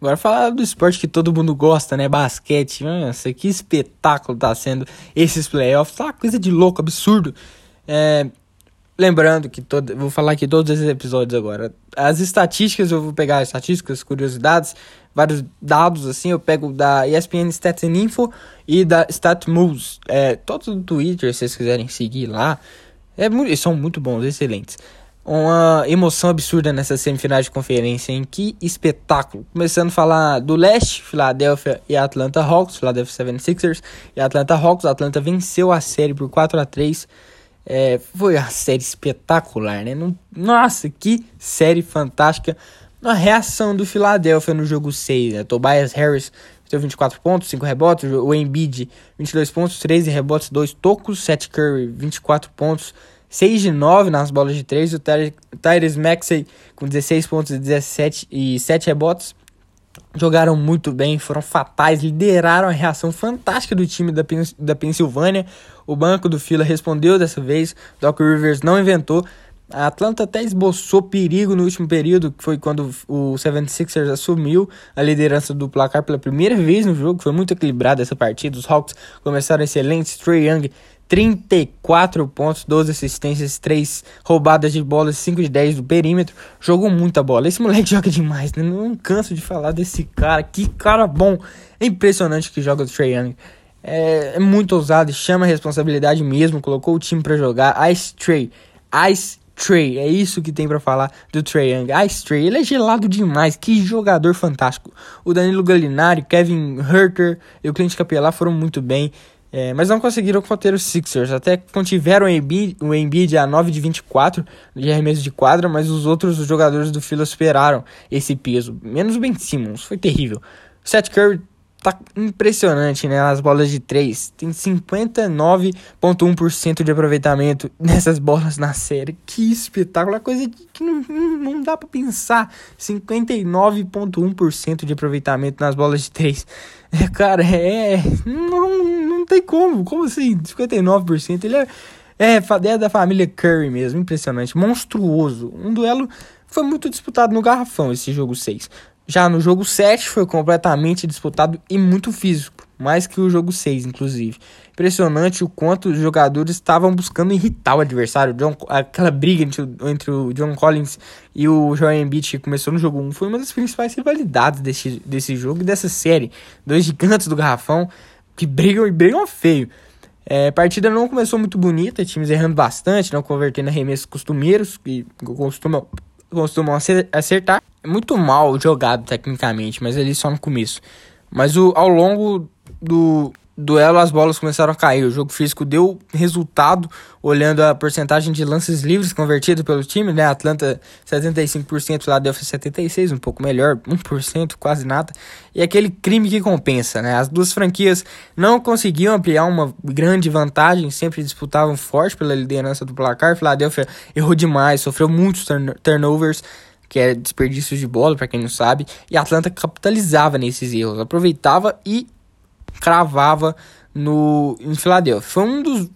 Agora falar do esporte que todo mundo gosta, né? Basquete. Nossa, que espetáculo tá sendo esses playoffs. Tá uma coisa de louco, absurdo. É, lembrando que todo, vou falar aqui todos esses episódios agora. As estatísticas, eu vou pegar estatísticas, curiosidades, vários dados assim. Eu pego da ESPN Stats and Info e da StatMoves. É, todos do Twitter, se vocês quiserem seguir lá. É, são muito bons, excelentes uma emoção absurda nessas semifinais de conferência, em que espetáculo. Começando a falar do leste, Philadelphia e Atlanta Hawks, Philadelphia 76ers e Atlanta Hawks. A Atlanta venceu a série por 4 a 3 é, Foi uma série espetacular, né? Nossa, que série fantástica. A reação do Philadelphia no jogo 6, né? Tobias Harris teve 24 pontos, 5 rebotes. O Embiid, 22 pontos, 13 rebotes, 2 tocos. Seth Curry, 24 pontos, 6 de 9 nas bolas de 3. O Tyrese Maxey com 16 pontos e 17 e 7 rebotes. Jogaram muito bem, foram fatais, lideraram a reação fantástica do time da, da Pensilvânia. O banco do Fila respondeu dessa vez. Doc Rivers não inventou. A Atlanta até esboçou perigo no último período, que foi quando o 76ers assumiu a liderança do placar pela primeira vez no jogo. Foi muito equilibrada essa partida. Os Hawks começaram excelentes. Trey Young 34 pontos, 12 assistências, 3 roubadas de bola, 5 de 10 do perímetro. Jogou muita bola. Esse moleque joga demais, né? Não canso de falar desse cara. Que cara bom. É impressionante que joga o Trae Young. É, é, muito ousado, chama a responsabilidade mesmo. Colocou o time para jogar. Ice Trey. Ice Trey. É isso que tem para falar do Trae Young. Ice Trey. Ele é gelado demais. Que jogador fantástico. O Danilo Gallinari, Kevin Herter e o Clint Capela foram muito bem. É, mas não conseguiram conter os Sixers. Até contiveram o Embiid, o Embiid a 9 de 24 de arremesso de quadra, mas os outros jogadores do Fila superaram esse peso. Menos o Ben Simmons, foi terrível. Seth Curry tá impressionante, né? As bolas de 3. Tem 59,1% de aproveitamento nessas bolas na série. Que espetáculo! É coisa que não, não dá para pensar. 59,1% de aproveitamento nas bolas de 3. É, cara, é. Não, não tem como. Como assim? 59%. Ele é. É, é da família Curry mesmo. Impressionante. Monstruoso. Um duelo. Foi muito disputado no garrafão esse jogo 6. Já no jogo 7 foi completamente disputado e muito físico, mais que o jogo 6, inclusive. Impressionante o quanto os jogadores estavam buscando irritar o adversário. John, aquela briga entre, entre o John Collins e o Joel Embiid que começou no jogo 1 foi uma das principais rivalidades desse, desse jogo e dessa série. Dois gigantes do garrafão que brigam e brigam feio. É, a partida não começou muito bonita, times errando bastante, não convertendo arremessos costumeiros, que costumam costumam acertar. É muito mal jogado tecnicamente, mas ali só no começo. Mas o, ao longo do duelo as bolas começaram a cair. O jogo físico deu resultado, olhando a porcentagem de lances livres convertidos pelo time, né? Atlanta 75%, Philadelphia 76%, um pouco melhor, 1%, quase nada. E aquele crime que compensa, né? As duas franquias não conseguiam ampliar uma grande vantagem, sempre disputavam forte pela liderança do placar. Philadelphia errou demais, sofreu muitos turn turnovers que é desperdício de bola, para quem não sabe, e Atlanta capitalizava nesses erros, aproveitava e cravava no em Filadélfia. Foi um dos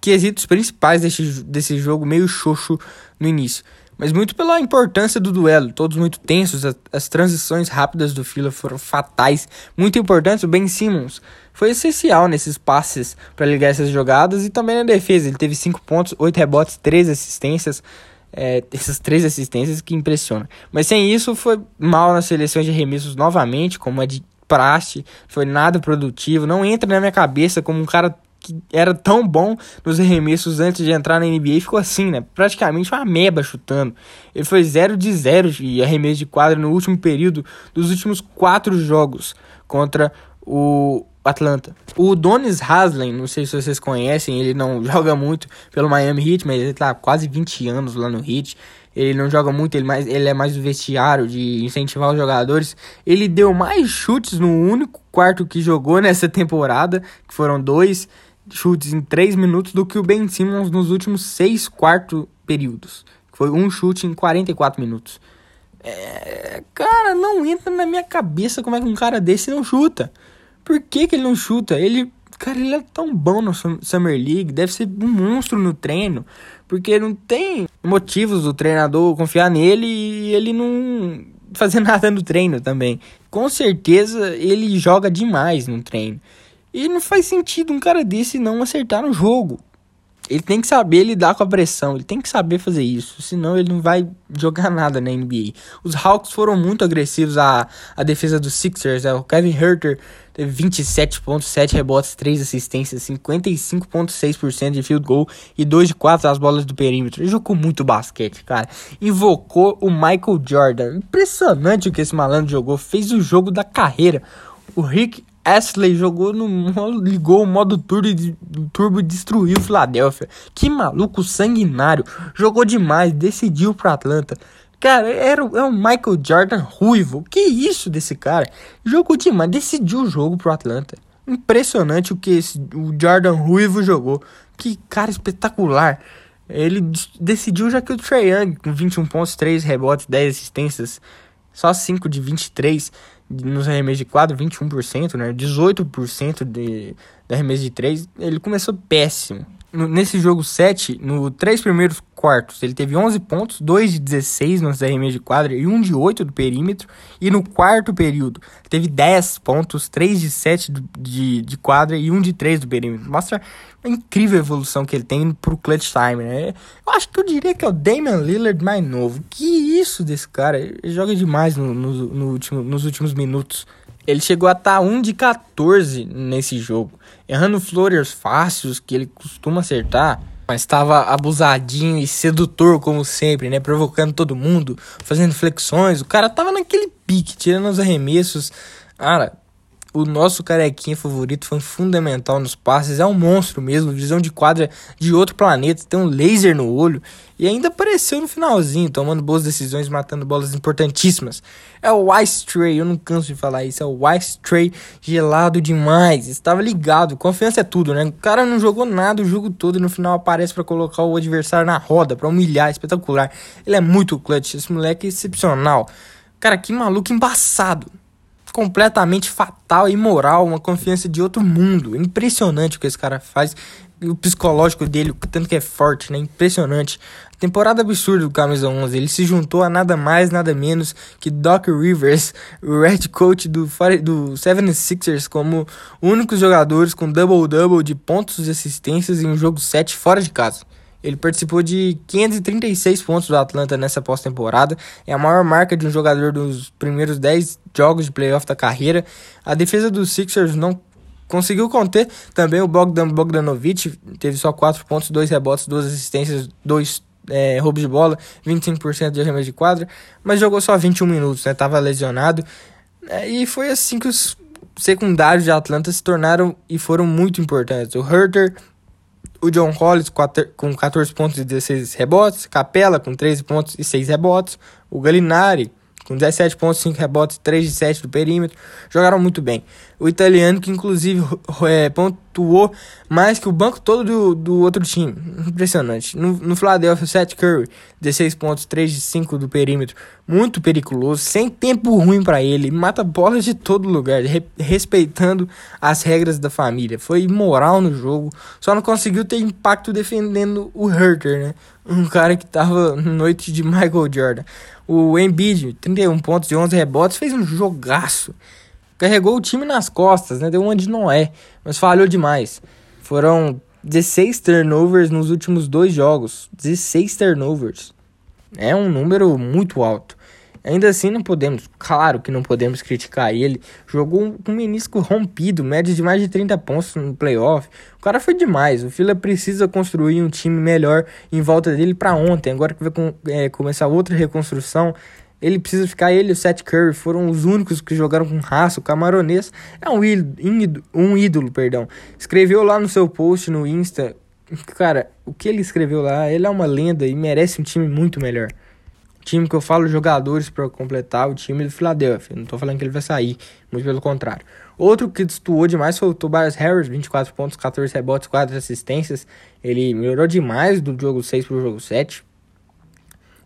quesitos principais desse, desse jogo meio xoxo no início. Mas muito pela importância do duelo, todos muito tensos, as, as transições rápidas do Fila foram fatais, muito importantes. O Ben Simmons foi essencial nesses passes para ligar essas jogadas e também na defesa. Ele teve 5 pontos, 8 rebotes, 3 assistências. É, essas três assistências que impressionam. Mas sem isso, foi mal nas seleções de arremessos novamente, como a de praxe, foi nada produtivo. Não entra na minha cabeça como um cara que era tão bom nos arremessos antes de entrar na NBA ficou assim, né? Praticamente uma meba chutando. Ele foi 0 de 0 de arremesso de quadra no último período dos últimos quatro jogos contra o Atlanta. O Donis Haslem, não sei se vocês conhecem, ele não joga muito pelo Miami Heat, mas ele tá quase 20 anos lá no Heat ele não joga muito, ele, mais, ele é mais do vestiário, de incentivar os jogadores. Ele deu mais chutes no único quarto que jogou nessa temporada, que foram dois chutes em três minutos, do que o Ben Simmons nos últimos seis quarto períodos. Foi um chute em 44 minutos. É, cara, não entra na minha cabeça como é que um cara desse não chuta. Por que, que ele não chuta? Ele Cara, ele é tão bom no Summer League, deve ser um monstro no treino, porque não tem motivos do treinador confiar nele e ele não fazer nada no treino também. Com certeza ele joga demais no treino. E não faz sentido um cara desse não acertar no jogo. Ele tem que saber lidar com a pressão, ele tem que saber fazer isso, senão ele não vai jogar nada na NBA. Os Hawks foram muito agressivos à, à defesa dos Sixers, né? o Kevin Herter teve 27 pontos, 7 rebotes, 3 assistências, 55.6% de field goal e 2 de 4 as bolas do perímetro. Ele jogou muito basquete, cara. Invocou o Michael Jordan. Impressionante o que esse malandro jogou, fez o jogo da carreira. O Rick Astley jogou no ligou o modo turbo e turbo destruiu o Philadelphia. Que maluco sanguinário. Jogou demais, decidiu pro Atlanta. Cara, era, é o Michael Jordan ruivo. Que isso desse cara? Jogou demais, decidiu o jogo pro Atlanta. Impressionante o que esse, o Jordan ruivo jogou. Que cara espetacular. Ele decidiu já que o Trae Young com 21 pontos, 3 rebotes, 10 assistências, só 5 de 23 nos arremessos de quadro, 21%, né? 18% de, de arremesso de 3. Ele começou péssimo. Nesse jogo 7, no três primeiros quartos, ele teve 11 pontos, 2 de 16 nos arremessos de quadra e 1 de 8 do perímetro. E no quarto período, teve 10 pontos, 3 de 7 do, de, de quadra e 1 de 3 do perímetro. Mostra a incrível evolução que ele tem pro clutch time, né? Eu acho que eu diria que é o Damian Lillard mais novo. Que isso desse cara? Ele joga demais no, no, no último, nos últimos minutos. Ele chegou a estar tá 1 de 14 nesse jogo, errando floaters fáceis que ele costuma acertar, mas estava abusadinho e sedutor como sempre, né, provocando todo mundo, fazendo flexões. O cara tava naquele pique, tirando os arremessos. Cara, o nosso carequinha favorito foi fundamental nos passes, é um monstro mesmo, visão de quadra de outro planeta, tem um laser no olho e ainda apareceu no finalzinho, tomando boas decisões, matando bolas importantíssimas. É o Ice Tray, eu não canso de falar isso, é o Ice Tray gelado demais, estava ligado, confiança é tudo, né? O cara não jogou nada o jogo todo e no final aparece para colocar o adversário na roda, para humilhar, espetacular. Ele é muito clutch, esse moleque é excepcional. Cara, que maluco embaçado completamente fatal e imoral, uma confiança de outro mundo. Impressionante o que esse cara faz. O psicológico dele, o tanto que é forte, né? Impressionante. Temporada absurda do Camisa 11. Ele se juntou a nada mais, nada menos que Doc Rivers, o Red Coach do, do 76ers, como únicos jogadores com double-double de pontos e assistências em um jogo 7 fora de casa. Ele participou de 536 pontos do Atlanta nessa pós-temporada. É a maior marca de um jogador dos primeiros 10 jogos de playoff da carreira. A defesa dos Sixers não conseguiu conter também o Bogdan Bogdanovic. Teve só 4 pontos, 2 rebotes, 2 assistências, 2 é, roubos de bola, 25% de arremesso de quadra. Mas jogou só 21 minutos, né? Tava lesionado. É, e foi assim que os secundários de Atlanta se tornaram e foram muito importantes. O Herter o John Collins com 14 pontos e 16 rebotes, Capela com 13 pontos e 6 rebotes, o Galinari com 17 pontos, 5 rebotes, 3 de 7 do perímetro, jogaram muito bem. O italiano que inclusive é, pontuou mais que o banco todo do, do outro time. Impressionante. No, no Philadelphia, Seth Curry, 16 pontos, 3 de 5 do perímetro. Muito periculoso, sem tempo ruim para ele. Mata bolas de todo lugar, re, respeitando as regras da família. Foi imoral no jogo, só não conseguiu ter impacto defendendo o Herter, né? Um cara que tava noite de Michael Jordan. O Embiid, 31 pontos e 11 rebotes, fez um jogaço carregou o time nas costas, né? Deu uma de Noé, mas falhou demais. Foram 16 turnovers nos últimos dois jogos. 16 turnovers. É um número muito alto. Ainda assim, não podemos, claro que não podemos criticar ele. Jogou um, menisco rompido, média de mais de 30 pontos no playoff. O cara foi demais. O Fila precisa construir um time melhor em volta dele para ontem. Agora que vai com, é, começar outra reconstrução, ele precisa ficar, ele e o Seth Curry foram os únicos que jogaram com raça. O camaronês é um ídolo, um ídolo, perdão. Escreveu lá no seu post no Insta. Cara, o que ele escreveu lá, ele é uma lenda e merece um time muito melhor. Time que eu falo jogadores para completar o time do Philadelphia. Não tô falando que ele vai sair, muito pelo contrário. Outro que destoou demais foi o Tobias Harris, 24 pontos, 14 rebotes, 4 assistências. Ele melhorou demais do jogo 6 pro jogo 7.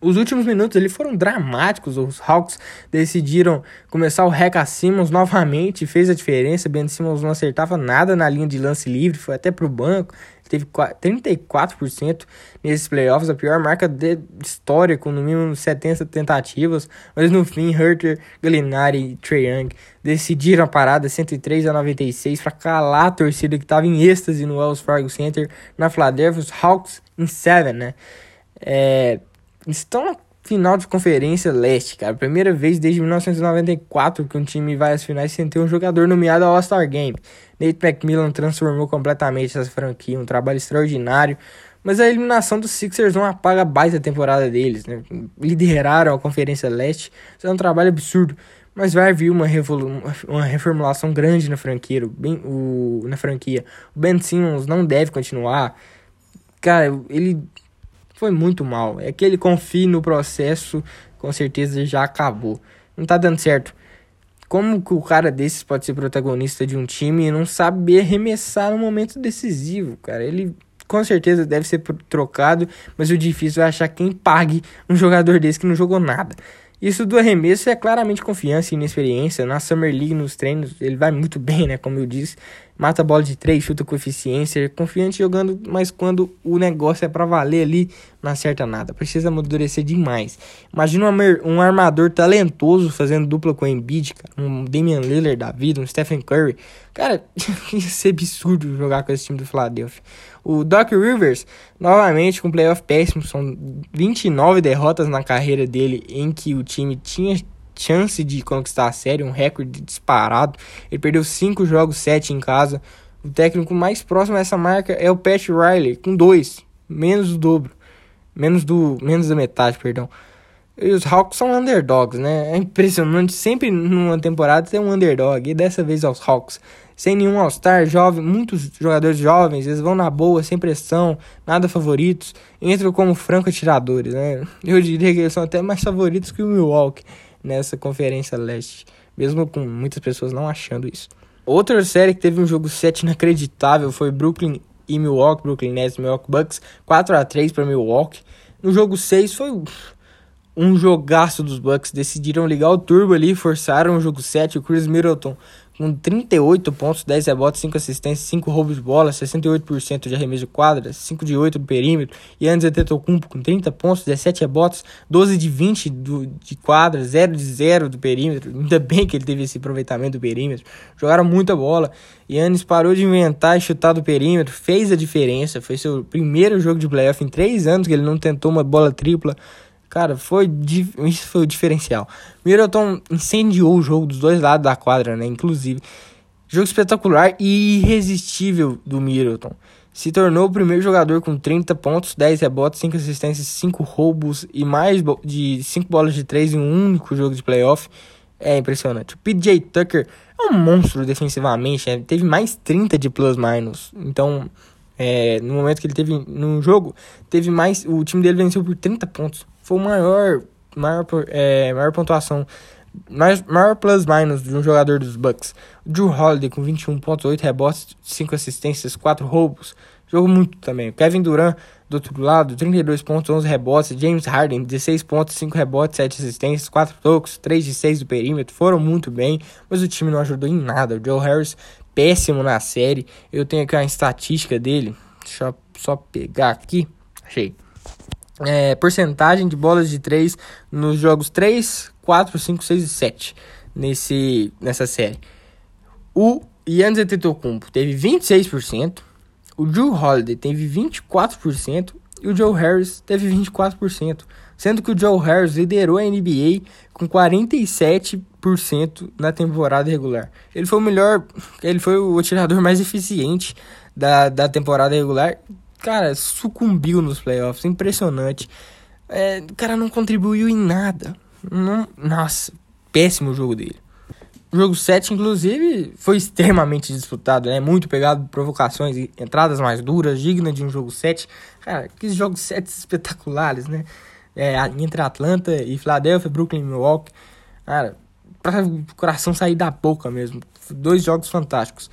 Os últimos minutos ali foram dramáticos. Os Hawks decidiram começar o Reca Simmons novamente. Fez a diferença. Ben Simmons não acertava nada na linha de lance livre. Foi até pro banco. Teve 34% nesses playoffs, a pior marca de história, com no mínimo 70 tentativas. Mas no fim, Herter, Gallinari e Trae Young decidiram a parada 103 a 96 para calar a torcida que estava em êxtase no Wells Fargo Center na Philadelphia, os Hawks em 7, né? É, estão final de conferência leste, cara. Primeira vez desde 1994 que um time vai às finais sem ter um jogador nomeado ao All-Star Game. Nate McMillan transformou completamente essa franquia, um trabalho extraordinário. Mas a eliminação dos Sixers não apaga a baita temporada deles, né? Lideraram a Conferência Leste, isso é um trabalho absurdo. Mas vai vir uma, uma reformulação grande na franquia, bem, o, na franquia. O Ben Simmons não deve continuar. Cara, ele foi muito mal. É que ele confie no processo, com certeza já acabou. Não tá dando certo. Como que o cara desses pode ser protagonista de um time e não saber arremessar no momento decisivo, cara? Ele com certeza deve ser trocado, mas o difícil é achar quem pague um jogador desse que não jogou nada. Isso do arremesso é claramente confiança e inexperiência. Na Summer League, nos treinos, ele vai muito bem, né? Como eu disse. Mata a bola de três, chuta com eficiência. Confiante jogando, mas quando o negócio é para valer ali, não acerta nada. Precisa amadurecer demais. Imagina um, armador talentoso fazendo dupla com o Embiid, cara. Um Damian Lillard da vida, um Stephen Curry. Cara, ia ser absurdo jogar com esse time do Philadelphia. O Doc Rivers, novamente com playoff péssimo, são 29 derrotas na carreira dele em que o time tinha chance de conquistar a série, um recorde disparado. Ele perdeu 5 jogos, 7 em casa. O técnico mais próximo a essa marca é o Pat Riley, com 2, menos do dobro. Menos do menos da metade, perdão. E os Hawks são underdogs, né? É impressionante. Sempre numa temporada tem um underdog. E dessa vez aos Hawks sem nenhum All-Star, jovem, muitos jogadores jovens, eles vão na boa, sem pressão, nada favoritos, entram como franco atiradores, né? Eu diria que eles são até mais favoritos que o Milwaukee nessa conferência leste, mesmo com muitas pessoas não achando isso. Outra série que teve um jogo 7 inacreditável foi Brooklyn e Milwaukee, Brooklyn Nets e Milwaukee Bucks, 4 a 3 para Milwaukee. No jogo 6 foi um jogaço dos Bucks, decidiram ligar o turbo ali, forçaram o jogo 7, o Chris Middleton com 38 pontos, 10 rebotes, 5 assistências, 5 roubos de bola, 68% de arremesso de quadra, 5 de 8 do perímetro. E antes Antetokounmpo com 30 pontos, 17 rebotes, 12 de 20 do, de quadra, 0 de 0 do perímetro. Ainda bem que ele teve esse aproveitamento do perímetro. Jogaram muita bola. Yannis parou de inventar e chutar do perímetro, fez a diferença. Foi seu primeiro jogo de playoff em 3 anos que ele não tentou uma bola tripla. Cara, foi isso foi o diferencial. Middleton incendiou o jogo dos dois lados da quadra, né? Inclusive, jogo espetacular e irresistível do Middleton. Se tornou o primeiro jogador com 30 pontos, 10 rebotes, 5 assistências, 5 roubos e mais de 5 bolas de 3 em um único jogo de playoff. É impressionante. O PJ Tucker é um monstro defensivamente, né? teve mais 30 de plus-minus. Então, é, no momento que ele teve no jogo, teve mais. O time dele venceu por 30 pontos foi o maior, maior, é, maior pontuação, mais, maior plus-minus de um jogador dos Bucks. Drew Holiday com 21 pontos, 8 rebotes, 5 assistências, 4 roubos. Jogou muito também. Kevin Durant, do outro lado, 32 pontos, 11 rebotes. James Harden, 16 pontos, 5 rebotes, 7 assistências, 4 tocos, 3 de 6 do perímetro. Foram muito bem, mas o time não ajudou em nada. O Joe Harris, péssimo na série. Eu tenho aqui uma estatística dele. Deixa eu só pegar aqui. Achei é, porcentagem de bolas de 3 nos jogos 3, 4, 5, 6 e 7 nesse, nessa série. O Yannis Antetokounmpo teve 26%, o Drew Holiday teve 24% e o Joe Harris teve 24%, sendo que o Joe Harris liderou a NBA com 47% na temporada regular. Ele foi o melhor, ele foi o atirador mais eficiente da, da temporada regular cara, sucumbiu nos playoffs. Impressionante. É, o cara não contribuiu em nada. Não, nossa, péssimo o jogo dele. O jogo 7, inclusive, foi extremamente disputado, né? Muito pegado, provocações, entradas mais duras, digna de um jogo 7. Cara, que jogos 7 espetaculares, né? É, entre Atlanta e Philadelphia, Brooklyn e Milwaukee. Cara, para o coração sair da boca mesmo. Dois jogos fantásticos.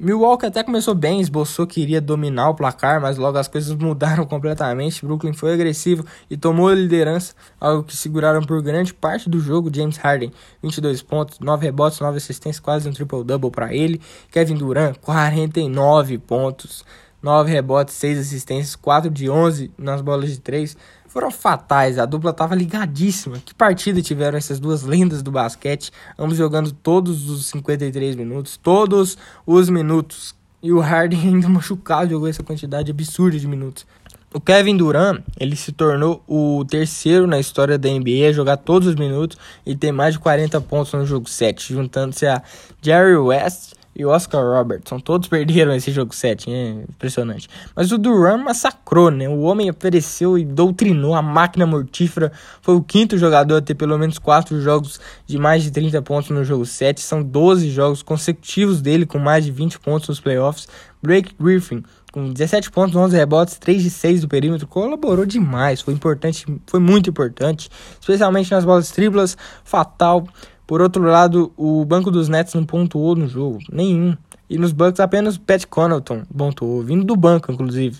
Milwaukee até começou bem, esboçou que iria dominar o placar, mas logo as coisas mudaram completamente. Brooklyn foi agressivo e tomou a liderança, algo que seguraram por grande parte do jogo. James Harden, 22 pontos, 9 rebotes, 9 assistências, quase um triple-double para ele. Kevin Durant, 49 pontos, 9 rebotes, 6 assistências, 4 de 11 nas bolas de 3. Foram fatais, a dupla estava ligadíssima. Que partida tiveram essas duas lendas do basquete, ambos jogando todos os 53 minutos, todos os minutos. E o Harden ainda machucado jogou essa quantidade absurda de minutos. O Kevin Durant, ele se tornou o terceiro na história da NBA a jogar todos os minutos e tem mais de 40 pontos no jogo 7, juntando-se a Jerry West e Oscar Robertson. Todos perderam esse jogo 7, é impressionante. Mas o Durant massacrou, né? O homem apareceu e doutrinou a máquina mortífera. Foi o quinto jogador a ter pelo menos 4 jogos de mais de 30 pontos no jogo 7. São 12 jogos consecutivos dele com mais de 20 pontos nos playoffs. Blake Griffin com 17 pontos, 11 rebotes, 3 de 6 do perímetro, colaborou demais, foi importante, foi muito importante, especialmente nas bolas triplas, fatal. Por outro lado, o banco dos Nets não pontuou no jogo, nenhum. E nos Bucks apenas o Pat Connaughton pontuou, vindo do banco, inclusive.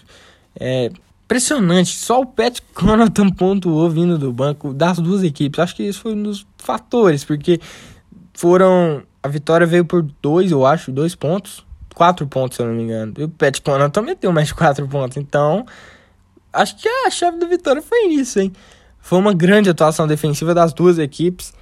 É impressionante, só o Pat Connaughton pontuou vindo do banco das duas equipes. Acho que isso foi um dos fatores, porque foram a vitória veio por dois, eu acho, dois pontos 4 pontos, se eu não me engano. E o Pat Connaughton meteu mais 4 pontos. Então, acho que a chave da vitória foi isso, hein? Foi uma grande atuação defensiva das duas equipes.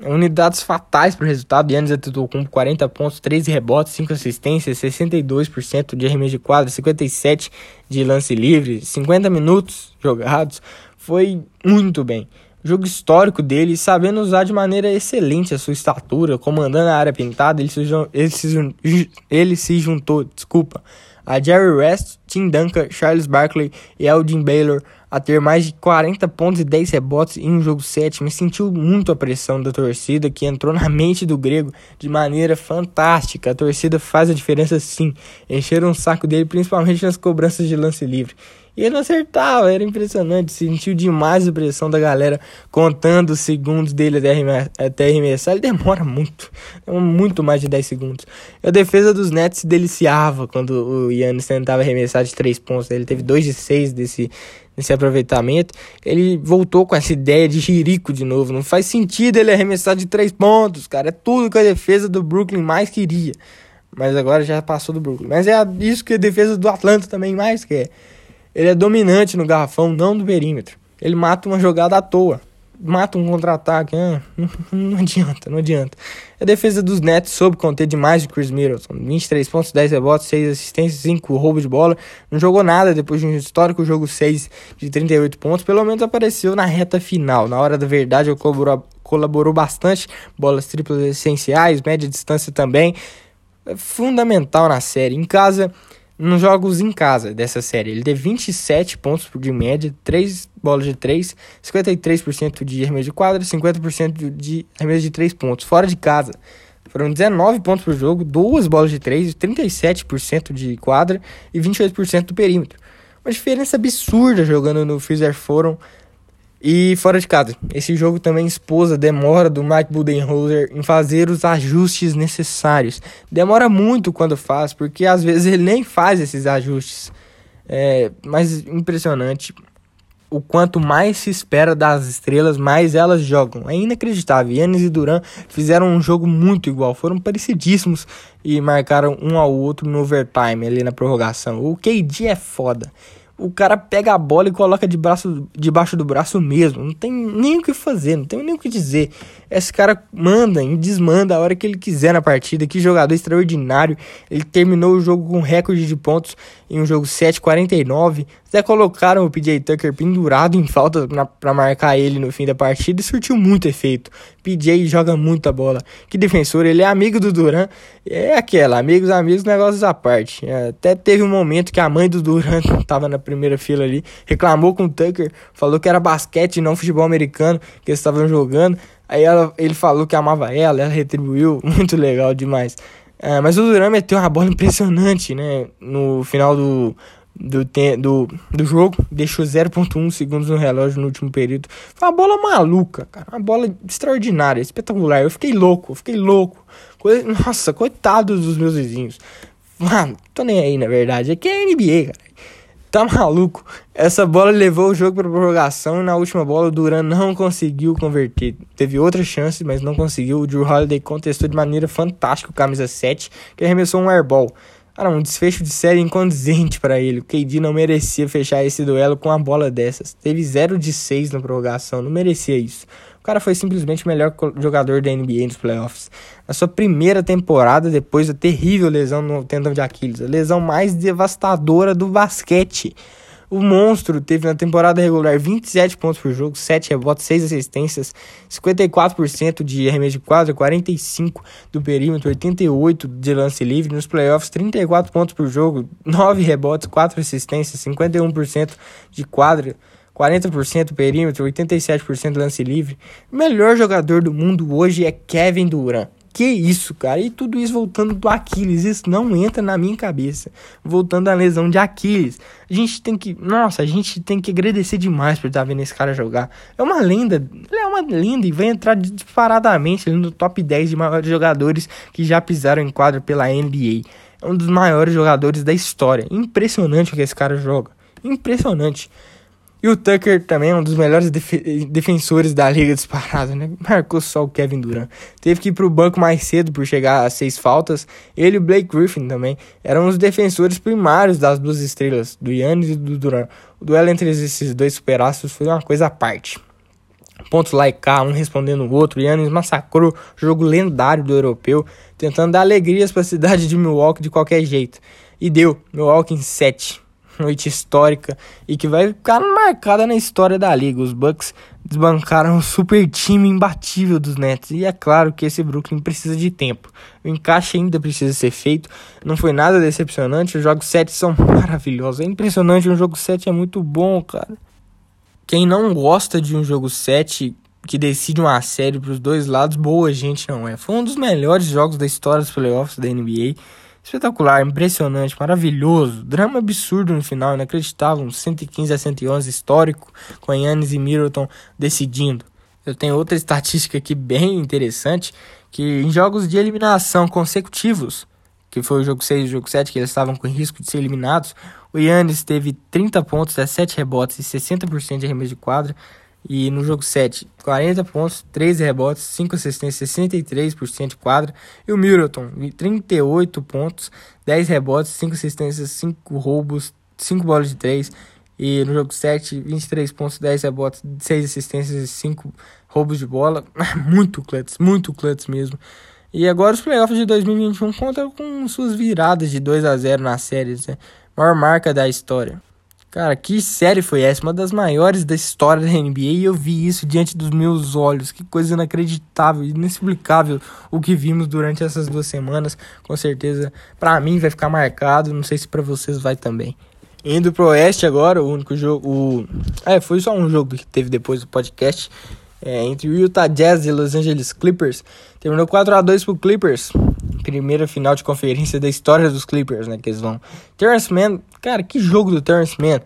Unidades fatais para o resultado. Yannis atuou com 40 pontos, 13 rebotes, 5 assistências, 62% de arremesso de quadra, 57% de lance livre, 50 minutos jogados. Foi muito bem jogo histórico dele, sabendo usar de maneira excelente a sua estatura, comandando a área pintada, ele se, ele se, ele se juntou, desculpa, a Jerry West, Tim Duncan, Charles Barkley e Eldin Baylor a ter mais de 40 pontos e 10 rebotes em um jogo 7, mas sentiu muito a pressão da torcida que entrou na mente do grego de maneira fantástica. A torcida faz a diferença sim. Encheram o saco dele principalmente nas cobranças de lance livre. E ele não acertava, era impressionante. Sentiu demais a pressão da galera contando os segundos dele até arremessar. Ele demora muito, muito mais de 10 segundos. A defesa dos Nets se deliciava quando o Yannis tentava arremessar de 3 pontos. Ele teve 2 de 6 desse, desse aproveitamento. Ele voltou com essa ideia de jirico de novo. Não faz sentido ele arremessar de 3 pontos, cara. É tudo que a defesa do Brooklyn mais queria. Mas agora já passou do Brooklyn. Mas é isso que a defesa do Atlanta também mais quer. Ele é dominante no garrafão, não do perímetro. Ele mata uma jogada à toa. Mata um contra-ataque. Ah, não, adianta, não adianta. A defesa dos Nets soube conter demais de Chris Middleton. 23 pontos, 10 rebotes, 6 assistências, 5 roubos de bola. Não jogou nada depois de um histórico jogo 6 de 38 pontos. Pelo menos apareceu na reta final. Na hora da verdade, ele colaborou, colaborou bastante. Bolas triplas essenciais, média distância também. É fundamental na série. Em casa, nos jogos em casa dessa série. Ele teve 27 pontos de média, 3 bolas de 3, 53% de arremesso de quadra, 50% de arremesso de 3 pontos. Fora de casa, foram 19 pontos por jogo, 2 bolas de 3, 37% de quadra e 28% do perímetro. Uma diferença absurda jogando no Freezer Forum e fora de casa, esse jogo também expôs a demora do Mike Budenholzer em fazer os ajustes necessários. Demora muito quando faz, porque às vezes ele nem faz esses ajustes. É, mas impressionante. O quanto mais se espera das estrelas, mais elas jogam. É inacreditável. Yannis e Duran fizeram um jogo muito igual. Foram parecidíssimos e marcaram um ao outro no overtime, ali na prorrogação. O KD é foda o cara pega a bola e coloca de braço, debaixo do braço mesmo. Não tem nem o que fazer, não tem nem o que dizer. Esse cara manda e desmanda a hora que ele quiser na partida. Que jogador extraordinário. Ele terminou o jogo com recorde de pontos em um jogo 7-49. Até colocaram o PJ Tucker pendurado em falta para marcar ele no fim da partida e surtiu muito efeito. PJ joga muita bola. Que defensor, ele é amigo do Duran. É aquela, amigos, amigos, negócios à parte. É, até teve um momento que a mãe do Duran tava na primeira fila ali, reclamou com o Tucker, falou que era basquete e não futebol americano que eles estavam jogando. Aí ela, ele falou que amava ela, ela retribuiu, muito legal demais. É, mas o Duran meteu uma bola impressionante, né? No final do, do, do, do jogo, deixou 0.1 segundos no relógio no último período. Foi uma bola maluca, cara. Uma bola extraordinária, espetacular. Eu fiquei louco, eu fiquei louco. Nossa, coitado dos meus vizinhos. Mano, tô nem aí, na verdade. Aqui é NBA, cara. Tá maluco? Essa bola levou o jogo para prorrogação e na última bola o Duran não conseguiu converter. Teve outra chance, mas não conseguiu. O Drew Holiday contestou de maneira fantástica o camisa 7, que arremessou um airball. Cara, um desfecho de série incondizente para ele. O KD não merecia fechar esse duelo com uma bola dessas. Teve 0 de 6 na prorrogação, não merecia isso. Cara foi simplesmente o melhor jogador da NBA nos playoffs. Na sua primeira temporada, depois da terrível lesão no tendão de Aquiles, a lesão mais devastadora do basquete. O monstro teve na temporada regular 27 pontos por jogo, 7 rebotes, 6 assistências, 54% de arremesso de quadra, 45% do perímetro, 88% de lance livre. Nos playoffs, 34 pontos por jogo, 9 rebotes, 4 assistências, 51% de quadra, 40% do perímetro, 87% de lance livre. Melhor jogador do mundo hoje é Kevin Durant. Que isso, cara? E tudo isso voltando do Aquiles. Isso não entra na minha cabeça. Voltando à lesão de Aquiles. A gente tem que. Nossa, a gente tem que agradecer demais por estar vendo esse cara jogar. É uma lenda. Ele é uma lenda e vai entrar disparadamente no top 10 de maiores jogadores que já pisaram em quadro pela NBA. É um dos maiores jogadores da história. Impressionante o que esse cara joga. Impressionante. E o Tucker também é um dos melhores def defensores da liga disparado, né? Marcou só o Kevin Durant. Teve que ir pro banco mais cedo por chegar a seis faltas. Ele e o Blake Griffin também eram os defensores primários das duas estrelas, do Yannis e do Durant. O duelo entre esses dois superastros foi uma coisa à parte. Pontos lá e cá, um respondendo o outro. Yannis massacrou jogo lendário do europeu, tentando dar alegrias para a cidade de Milwaukee de qualquer jeito. E deu, Milwaukee em 7 noite histórica e que vai ficar marcada na história da liga. Os Bucks desbancaram o super time imbatível dos Nets e é claro que esse Brooklyn precisa de tempo. O encaixe ainda precisa ser feito. Não foi nada decepcionante. Os jogos 7 são maravilhosos. É impressionante, um jogo 7 é muito bom, cara. Quem não gosta de um jogo 7 que decide uma série para os dois lados, boa gente não é. Foi um dos melhores jogos da história dos playoffs da NBA Espetacular, impressionante, maravilhoso. Drama absurdo no final, inacreditável. Um 115 a 111 histórico, com Yannis e Middleton decidindo. Eu tenho outra estatística aqui bem interessante, que em jogos de eliminação consecutivos, que foi o jogo 6 e o jogo 7, que eles estavam com risco de ser eliminados, o Yannis teve 30 pontos, 17 rebotes e 60% de arremesso de quadra, e no jogo 7, 40 pontos, 13 rebotes, 5 assistências, 63% de quadra. E o Middleton, 38 pontos, 10 rebotes, 5 assistências, 5 roubos, 5 bolas de 3. E no jogo 7, 23 pontos, 10 rebotes, 6 assistências e 5 roubos de bola. muito clutch, muito clutch mesmo. E agora os playoffs de 2021 contam com suas viradas de 2 a 0 na série, né? maior marca da história. Cara, que série foi essa? Uma das maiores da história da NBA e eu vi isso diante dos meus olhos. Que coisa inacreditável, inexplicável o que vimos durante essas duas semanas. Com certeza, para mim vai ficar marcado. Não sei se para vocês vai também. Indo pro Oeste agora, o único jogo. O... É, foi só um jogo que teve depois do podcast. É, entre o Utah Jazz e Los Angeles Clippers. Terminou 4 a 2 pro Clippers primeira final de conferência da história dos Clippers, né? Que eles vão. Terrence Mann, cara, que jogo do Terrence Mann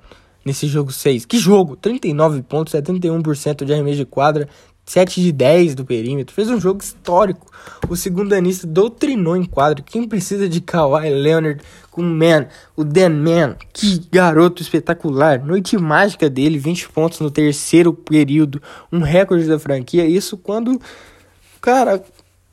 nesse jogo 6. Que jogo! 39 pontos, 71% de arremesso de quadra, 7 de 10 do perímetro. Fez um jogo histórico. O segundo anista doutrinou em quadro. Quem precisa de Kawhi Leonard com o Man, o Dan Man? Que garoto espetacular. Noite mágica dele, 20 pontos no terceiro período. Um recorde da franquia. Isso quando. Cara,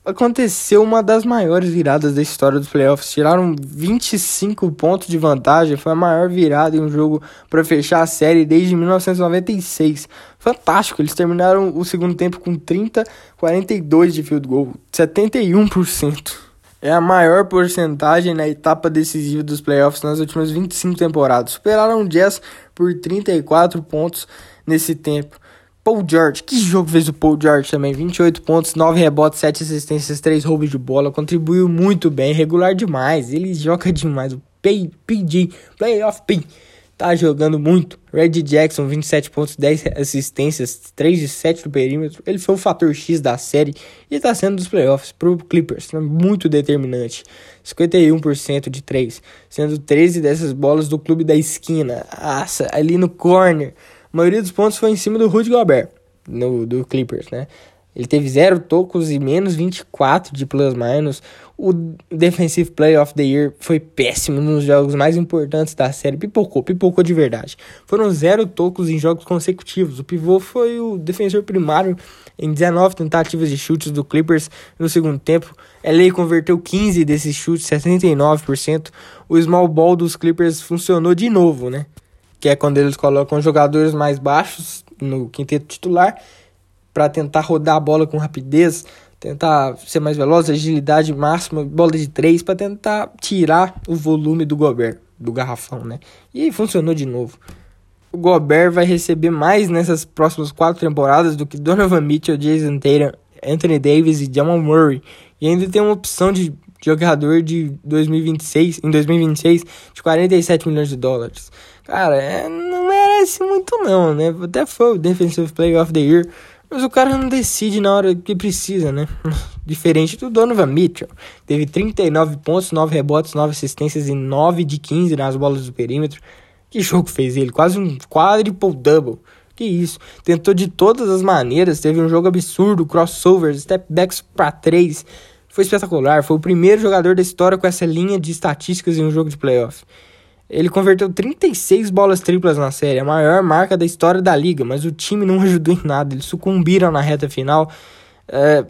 aconteceu uma das maiores viradas da história dos playoffs. Tiraram 25 pontos de vantagem, foi a maior virada em um jogo para fechar a série desde 1996. Fantástico, eles terminaram o segundo tempo com 30, 42 de field goal, 71%. É a maior porcentagem na etapa decisiva dos playoffs nas últimas 25 temporadas. Superaram o Jazz por 34 pontos nesse tempo. Paul George, que jogo fez o Paul George também? 28 pontos, 9 rebotes, 7 assistências, 3 roubos de bola. Contribuiu muito bem, regular demais. Ele joga demais. O PG, Playoff P, tá jogando muito. Red Jackson, 27 pontos, 10 assistências, 3 de 7 no perímetro. Ele foi o fator X da série e tá sendo dos playoffs pro Clippers. Muito determinante. 51% de 3, sendo 13 dessas bolas do clube da esquina. Nossa, ali no corner. A maioria dos pontos foi em cima do Rudy Gobert, no, do Clippers, né? Ele teve 0 tocos e menos 24 de plus-minus. O Defensive Player of the Year foi péssimo nos jogos mais importantes da série. Pipocou, pipocou de verdade. Foram zero tocos em jogos consecutivos. O pivô foi o defensor primário em 19 tentativas de chutes do Clippers no segundo tempo. LA converteu 15 desses chutes, 79%. O small ball dos Clippers funcionou de novo, né? Que é quando eles colocam jogadores mais baixos no quinteto titular para tentar rodar a bola com rapidez, tentar ser mais veloz, agilidade máxima, bola de três para tentar tirar o volume do Gobert, do garrafão, né? E funcionou de novo. O Gobert vai receber mais nessas próximas quatro temporadas do que Donovan Mitchell, Jason Tatum, Anthony Davis e Jamal Murray. E ainda tem uma opção de jogador de 2026, em 2026 de 47 milhões de dólares. Cara, é, não merece muito não, né? Até foi o Defensive Player of the Year, mas o cara não decide na hora que precisa, né? Diferente do Donovan Mitchell. Teve 39 pontos, 9 rebotes, 9 assistências e 9 de 15 nas bolas do perímetro. Que jogo fez ele? Quase um quadruple double. Que isso. Tentou de todas as maneiras, teve um jogo absurdo, crossovers, step backs para 3. Foi espetacular, foi o primeiro jogador da história com essa linha de estatísticas em um jogo de playoff. Ele converteu 36 bolas triplas na série, a maior marca da história da liga, mas o time não ajudou em nada. Eles sucumbiram na reta final. É,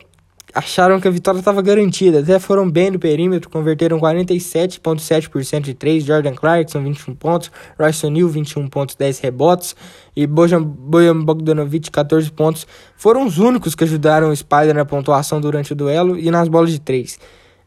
acharam que a vitória estava garantida. Até foram bem no perímetro, converteram 47,7% de 3. Jordan Clarkson, 21 pontos. Royce O'Neal, 21 pontos, 10 rebotes. E Bojan, Bojan Bogdanovic, 14 pontos. Foram os únicos que ajudaram o Spider na pontuação durante o duelo e nas bolas de 3.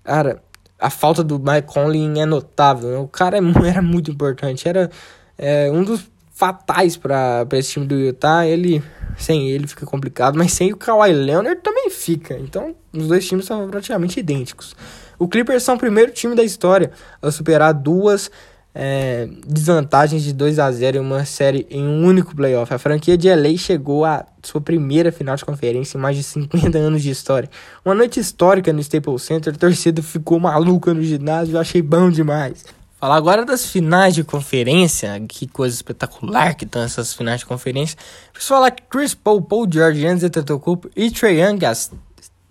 Cara, a falta do Mike Conley é notável. Né? O cara é era muito importante. Era é, um dos fatais para esse time do Utah. Ele, sem ele fica complicado, mas sem o Kawhi Leonard também fica. Então, os dois times são praticamente idênticos. O Clippers são o primeiro time da história a superar duas é, desvantagens de 2 a 0 em uma série em um único playoff. A franquia de LA chegou à sua primeira final de conferência em mais de 50 anos de história. Uma noite histórica no Staples Center, a torcida ficou maluca no ginásio, eu achei bom demais. Falar agora das finais de conferência, que coisa espetacular que estão essas finais de conferência. Preciso falar que Chris Paul, Paul George, Giannis Antetokounmpo e Trae Young, as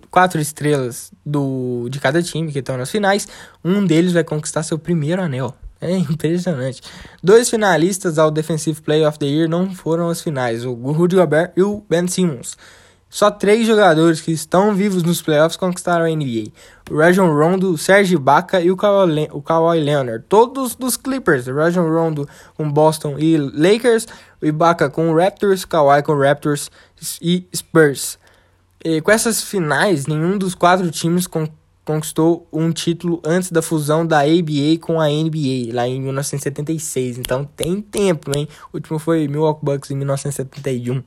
quatro estrelas do, de cada time que estão nas finais, um deles vai conquistar seu primeiro anel. É impressionante. Dois finalistas ao Defensive Player of the Year não foram as finais, o Rudy Gobert e o Ben Simmons. Só três jogadores que estão vivos nos playoffs conquistaram a NBA. O Rajon Rondo, o Serge Ibaka e o Kawhi, o Kawhi Leonard. Todos dos Clippers. O Rajon Rondo com Boston e Lakers. O Ibaka com Raptors. Kawhi com Raptors e Spurs. E com essas finais, nenhum dos quatro times conquistou um título antes da fusão da ABA com a NBA, lá em 1976. Então tem tempo, hein? O último foi Milwaukee Bucks em 1971,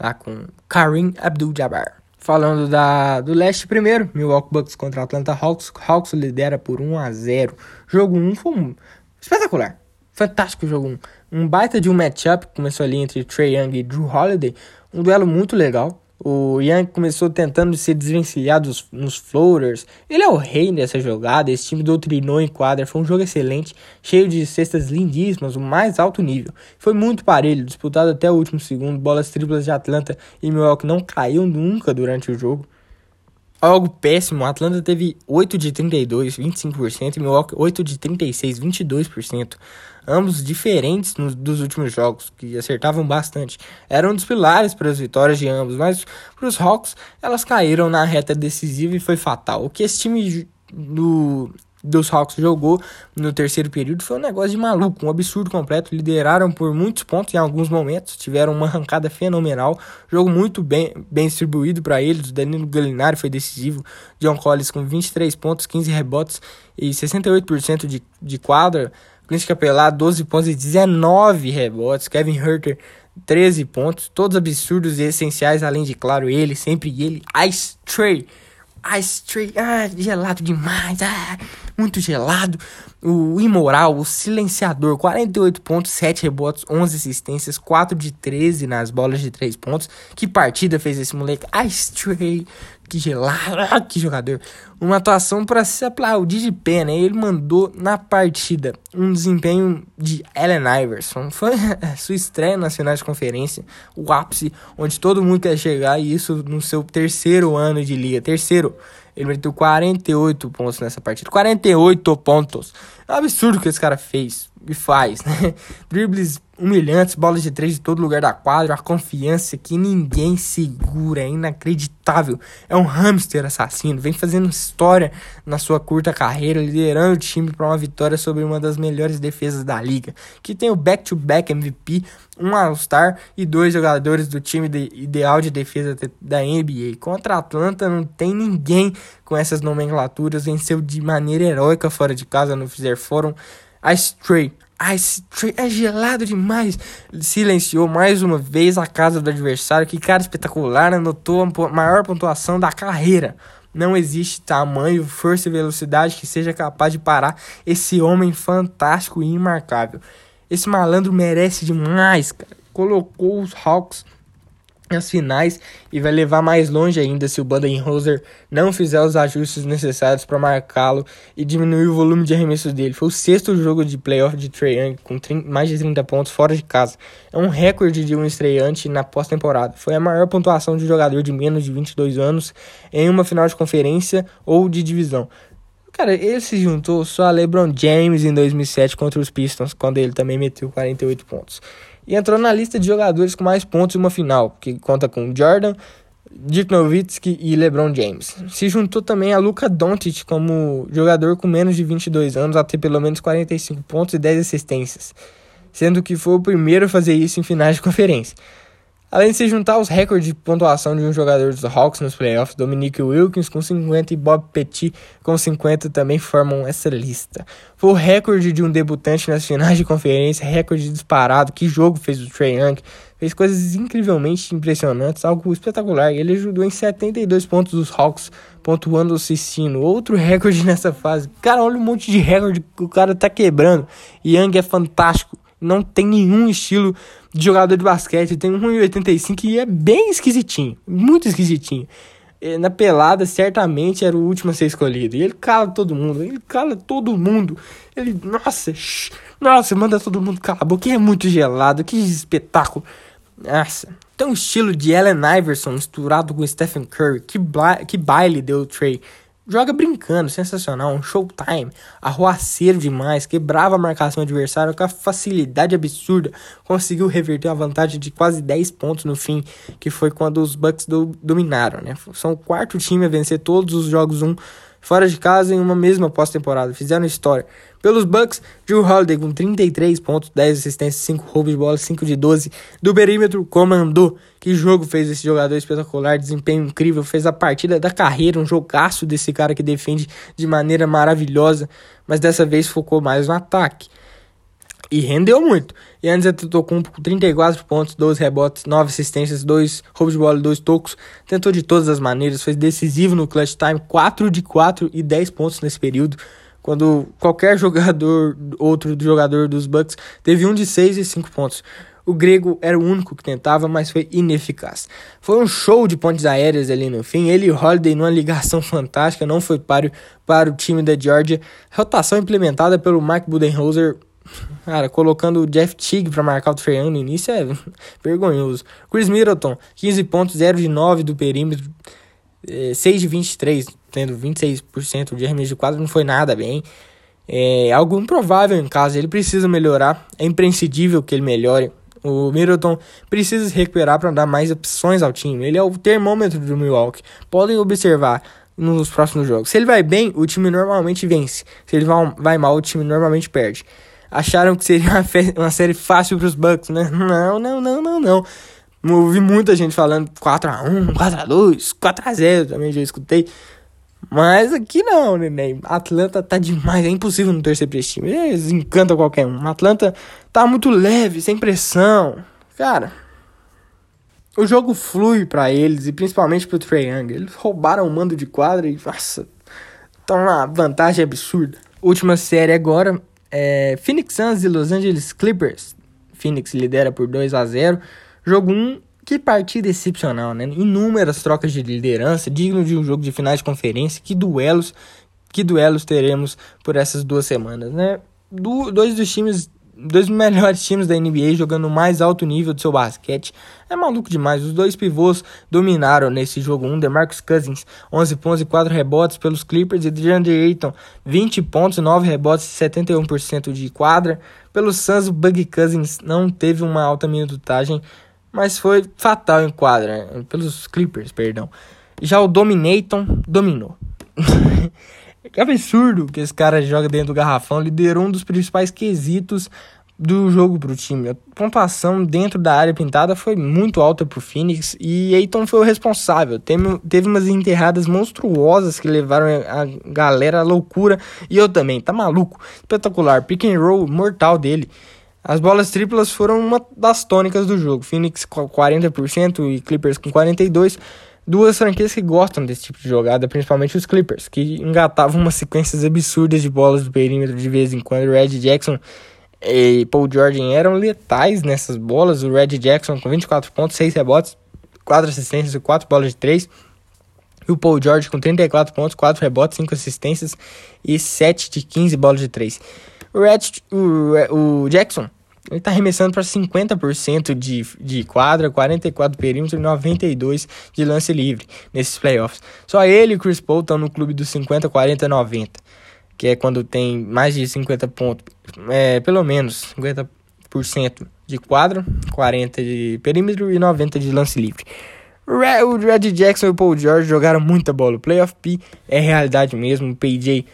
lá com Kareem Abdul-Jabbar. Falando da, do leste primeiro, Milwaukee Bucks contra Atlanta Hawks. Hawks lidera por 1 a 0. Jogo 1 foi um espetacular. Fantástico jogo 1. Um baita de um matchup começou ali entre Trey Young e Drew Holiday. Um duelo muito legal. O Young começou tentando se desvencilhar dos, nos floaters. Ele é o rei dessa jogada. Esse time doutrinou em quadra. Foi um jogo excelente, cheio de cestas lindíssimas, o mais alto nível. Foi muito parelho, disputado até o último segundo. Bolas triplas de Atlanta e Milwaukee não caiu nunca durante o jogo. Algo péssimo, Atlanta teve 8 de 32, 25%, e Milwaukee 8 de 36, 22% ambos diferentes nos, dos últimos jogos, que acertavam bastante. Eram um dos pilares para as vitórias de ambos, mas para os Hawks elas caíram na reta decisiva e foi fatal. O que esse time do, dos Hawks jogou no terceiro período foi um negócio de maluco, um absurdo completo. Lideraram por muitos pontos em alguns momentos, tiveram uma arrancada fenomenal, jogo muito bem, bem distribuído para eles. O Danilo Gallinari foi decisivo, John Collins com 23 pontos, 15 rebotes e 68% de, de quadra. Clint Capelá, 12 pontos e 19 rebotes. Kevin Herter, 13 pontos. Todos absurdos e essenciais, além de, claro, ele, sempre ele. Ice Tray. Ice Tray. Ah, gelado demais. Ah, muito gelado. O imoral, o silenciador, 48 pontos, 7 rebotes, 11 assistências, 4 de 13 nas bolas de 3 pontos. Que partida fez esse moleque? Ice Tray. Que gelado, ah, que jogador. Uma atuação para se aplaudir de pé, né? Ele mandou na partida um desempenho de Allen Iverson. Foi sua estreia nas finais de conferência, o ápice onde todo mundo quer chegar, e isso no seu terceiro ano de liga. Terceiro, ele meteu 48 pontos nessa partida. 48 pontos. É um absurdo que esse cara fez e faz, né? Dribles humilhantes, bolas de três de todo lugar da quadra, a confiança que ninguém segura, é inacreditável. É um hamster assassino, vem fazendo história na sua curta carreira, liderando o time para uma vitória sobre uma das melhores defesas da liga, que tem o back-to-back MVP, um All-Star e dois jogadores do time de ideal de defesa da NBA. Contra a Atlanta não tem ninguém com essas nomenclaturas, venceu de maneira heróica fora de casa no Fizer Forum. A Stray Ice Tree é gelado demais. Silenciou mais uma vez a casa do adversário. Que cara espetacular, anotou a maior pontuação da carreira. Não existe tamanho, força e velocidade que seja capaz de parar esse homem fantástico e imarcável. Esse malandro merece demais, cara. Colocou os Hawks as finais e vai levar mais longe ainda se o Budenholzer não fizer os ajustes necessários para marcá-lo e diminuir o volume de arremesso dele. Foi o sexto jogo de playoff de Trae Young com 30, mais de 30 pontos fora de casa. É um recorde de um estreante na pós-temporada. Foi a maior pontuação de um jogador de menos de 22 anos em uma final de conferência ou de divisão. Cara, ele se juntou só a LeBron James em 2007 contra os Pistons, quando ele também meteu 48 pontos e entrou na lista de jogadores com mais pontos em uma final, que conta com Jordan, Dirk Nowitzki e LeBron James. Se juntou também a Luka Doncic como jogador com menos de 22 anos a ter pelo menos 45 pontos e 10 assistências, sendo que foi o primeiro a fazer isso em finais de conferência. Além de se juntar aos recordes de pontuação de um jogador dos Hawks nos playoffs, Dominique Wilkins com 50 e Bob Petit com 50 também formam essa lista. Foi o recorde de um debutante nas finais de conferência, recorde disparado. Que jogo fez o Trey Young? Fez coisas incrivelmente impressionantes, algo espetacular. Ele ajudou em 72 pontos dos Hawks, pontuando o Cicino. Outro recorde nessa fase. Cara, olha um monte de recorde que o cara tá quebrando. Young é fantástico não tem nenhum estilo de jogador de basquete. Tem 1,85 e é bem esquisitinho. Muito esquisitinho. Na pelada, certamente era o último a ser escolhido. E ele cala todo mundo. Ele cala todo mundo. Ele, nossa, shh, nossa, manda todo mundo calar a boca. É muito gelado. Que espetáculo. Nossa. Tem um estilo de Allen Iverson misturado com Stephen Curry. Que, que baile deu o Trey joga brincando, sensacional, um showtime, arruaceiro demais, quebrava a marcação adversária com a facilidade absurda, conseguiu reverter a vantagem de quase 10 pontos no fim, que foi quando os Bucks do, dominaram, né? São o quarto time a vencer todos os jogos 1 fora de casa em uma mesma pós-temporada, fizeram história. Pelos Bucks, Drew Holiday com 33 pontos, 10 assistências, 5 roubos de bola, 5 de 12. Do perímetro, comandou. Que jogo fez esse jogador espetacular, desempenho incrível, fez a partida da carreira, um jogaço desse cara que defende de maneira maravilhosa, mas dessa vez focou mais no ataque. E rendeu muito. E antes tentou com 34 pontos, 12 rebotes, 9 assistências, 2 roubos de bola e 2 tocos. Tentou de todas as maneiras, foi decisivo no clutch time, 4 de 4 e 10 pontos nesse período quando qualquer jogador, outro jogador dos Bucks, teve um de 6 e 5 pontos. O grego era o único que tentava, mas foi ineficaz. Foi um show de pontes aéreas ali no fim. Ele e Holiday numa ligação fantástica, não foi páreo para o time da Georgia. Rotação implementada pelo Mike Budenholzer, cara, colocando o Jeff Teague para marcar o Trae no início é vergonhoso. Chris Middleton, 15 pontos, 0 de 9 do perímetro, 6 eh, de 23 tendo 26% de arremesso de quadra, não foi nada bem. É algo improvável em casa, ele precisa melhorar, é imprescindível que ele melhore. O Middleton precisa se recuperar para dar mais opções ao time. Ele é o termômetro do Milwaukee. Podem observar nos próximos jogos. Se ele vai bem, o time normalmente vence. Se ele vai mal, o time normalmente perde. Acharam que seria uma, uma série fácil para os Bucks, né? Não, não, não, não, não. Ouvi muita gente falando 4x1, 4x2, 4x0, também já escutei. Mas aqui não, neném. Atlanta tá demais. É impossível não torcer pra esse time. Eles encantam qualquer um. Atlanta tá muito leve, sem pressão. Cara, o jogo flui para eles e principalmente pro Trae Young. Eles roubaram o mando de quadra e, nossa, tá uma vantagem absurda. Última série agora é Phoenix Suns e Los Angeles Clippers. Phoenix lidera por 2 a 0 Jogo 1 que partida excepcional, né? Inúmeras trocas de liderança, digno de um jogo de finais de conferência. Que duelos, que duelos teremos por essas duas semanas, né? Do, dois dos times dois melhores times da NBA jogando o mais alto nível do seu basquete. É maluco demais. Os dois pivôs dominaram nesse jogo. Um, DeMarcus Cousins, 11 pontos e 4 rebotes pelos Clippers. E DeAndre Ayton, 20 pontos, 9 rebotes e 71% de quadra. Pelos Suns, o Bug Cousins não teve uma alta minutagem, mas foi fatal em quadra. Pelos Clippers, perdão. Já o Dominaton dominou. Que absurdo que esse cara joga dentro do garrafão. Liderou um dos principais quesitos do jogo para o time. A pontuação dentro da área pintada foi muito alta para o Phoenix e Aiton foi o responsável. Teve, teve umas enterradas monstruosas que levaram a galera à loucura e eu também. Tá maluco? Espetacular. Pick and roll mortal dele. As bolas triplas foram uma das tônicas do jogo. Phoenix com 40% e Clippers com 42% duas franquias que gostam desse tipo de jogada, principalmente os Clippers, que engatavam umas sequências absurdas de bolas do perímetro de vez em quando. Red Jackson e Paul George eram letais nessas bolas. O Red Jackson com 24 pontos, 6 rebotes, 4 assistências e 4 bolas de 3. E o Paul George com 34 pontos, 4 rebotes, 5 assistências e 7 de 15 bolas de 3. O, Red, o, o Jackson ele tá arremessando para 50% de, de quadra, 44 perímetro e 92 de lance livre nesses playoffs. Só ele e Chris Paul estão no clube dos 50, 40, 90, que é quando tem mais de 50 pontos, é, pelo menos 50% de quadra, 40 de perímetro e 90 de lance livre. O Red Jackson e o Paul George jogaram muita bola. O Playoff P é realidade mesmo. O PJ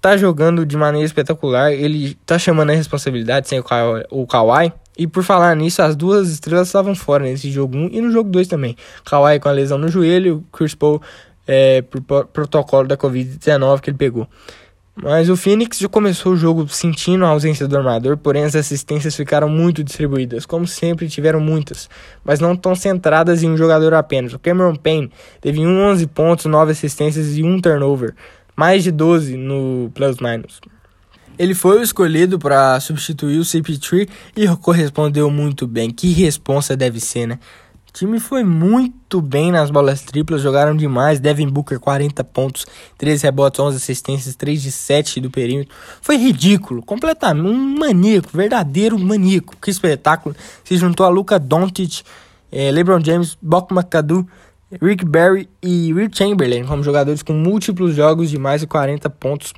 tá jogando de maneira espetacular. Ele tá chamando a responsabilidade sem o, Ka o Kawhi. E por falar nisso, as duas estrelas estavam fora nesse jogo 1 e no jogo 2 também. Kawhi com a lesão no joelho, Chris Paul é, por protocolo da Covid-19 que ele pegou. Mas o Phoenix já começou o jogo sentindo a ausência do armador, porém as assistências ficaram muito distribuídas, como sempre tiveram muitas, mas não tão centradas em um jogador apenas. O Cameron Payne teve 11 pontos, 9 assistências e 1 turnover mais de 12 no plus minus. Ele foi o escolhido para substituir o CP3 e correspondeu muito bem. Que responsa deve ser, né? O time foi muito bem nas bolas triplas, jogaram demais. Devin Booker 40 pontos, 13 rebotes, 11 assistências, 3 de 7 do perímetro. Foi ridículo, completamente um maníaco, verdadeiro maníaco. Que espetáculo. Se juntou a Luca Doncic, eh, LeBron James, Bok McAdoo, Rick Barry e Will Chamberlain como jogadores com múltiplos jogos de mais de 40 pontos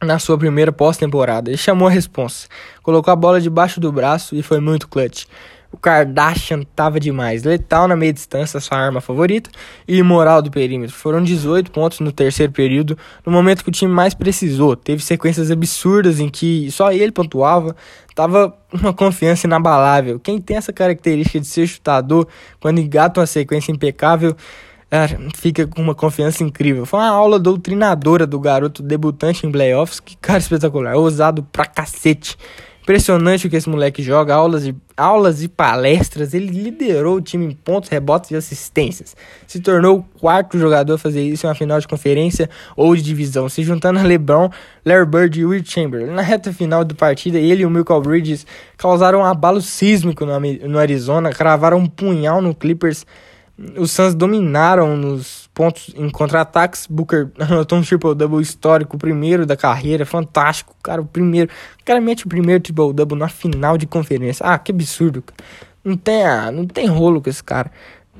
na sua primeira pós-temporada. Ele chamou a responsa, colocou a bola debaixo do braço e foi muito clutch. O Kardashian tava demais. Letal na meia distância, sua arma favorita. E imoral do perímetro. Foram 18 pontos no terceiro período, no momento que o time mais precisou. Teve sequências absurdas em que só ele pontuava. Tava uma confiança inabalável. Quem tem essa característica de ser chutador, quando engata uma sequência impecável, fica com uma confiança incrível. Foi uma aula doutrinadora do garoto debutante em playoffs. Que cara espetacular. Ousado pra cacete. Impressionante o que esse moleque joga, aulas aulas e palestras. Ele liderou o time em pontos, rebotes e assistências. Se tornou o quarto jogador a fazer isso em uma final de conferência ou de divisão, se juntando a LeBron, Larry Bird e Will Chamberlain. Na reta final da partida, ele e o Michael Bridges causaram um abalo sísmico no, no Arizona, cravaram um punhal no Clippers os Suns dominaram nos pontos em contra-ataques. Booker anotou um triple-double histórico, o primeiro da carreira, fantástico. Cara, o primeiro. Cara mete o primeiro triple-double na final de conferência. Ah, que absurdo. Não tem, ah, não tem rolo com esse cara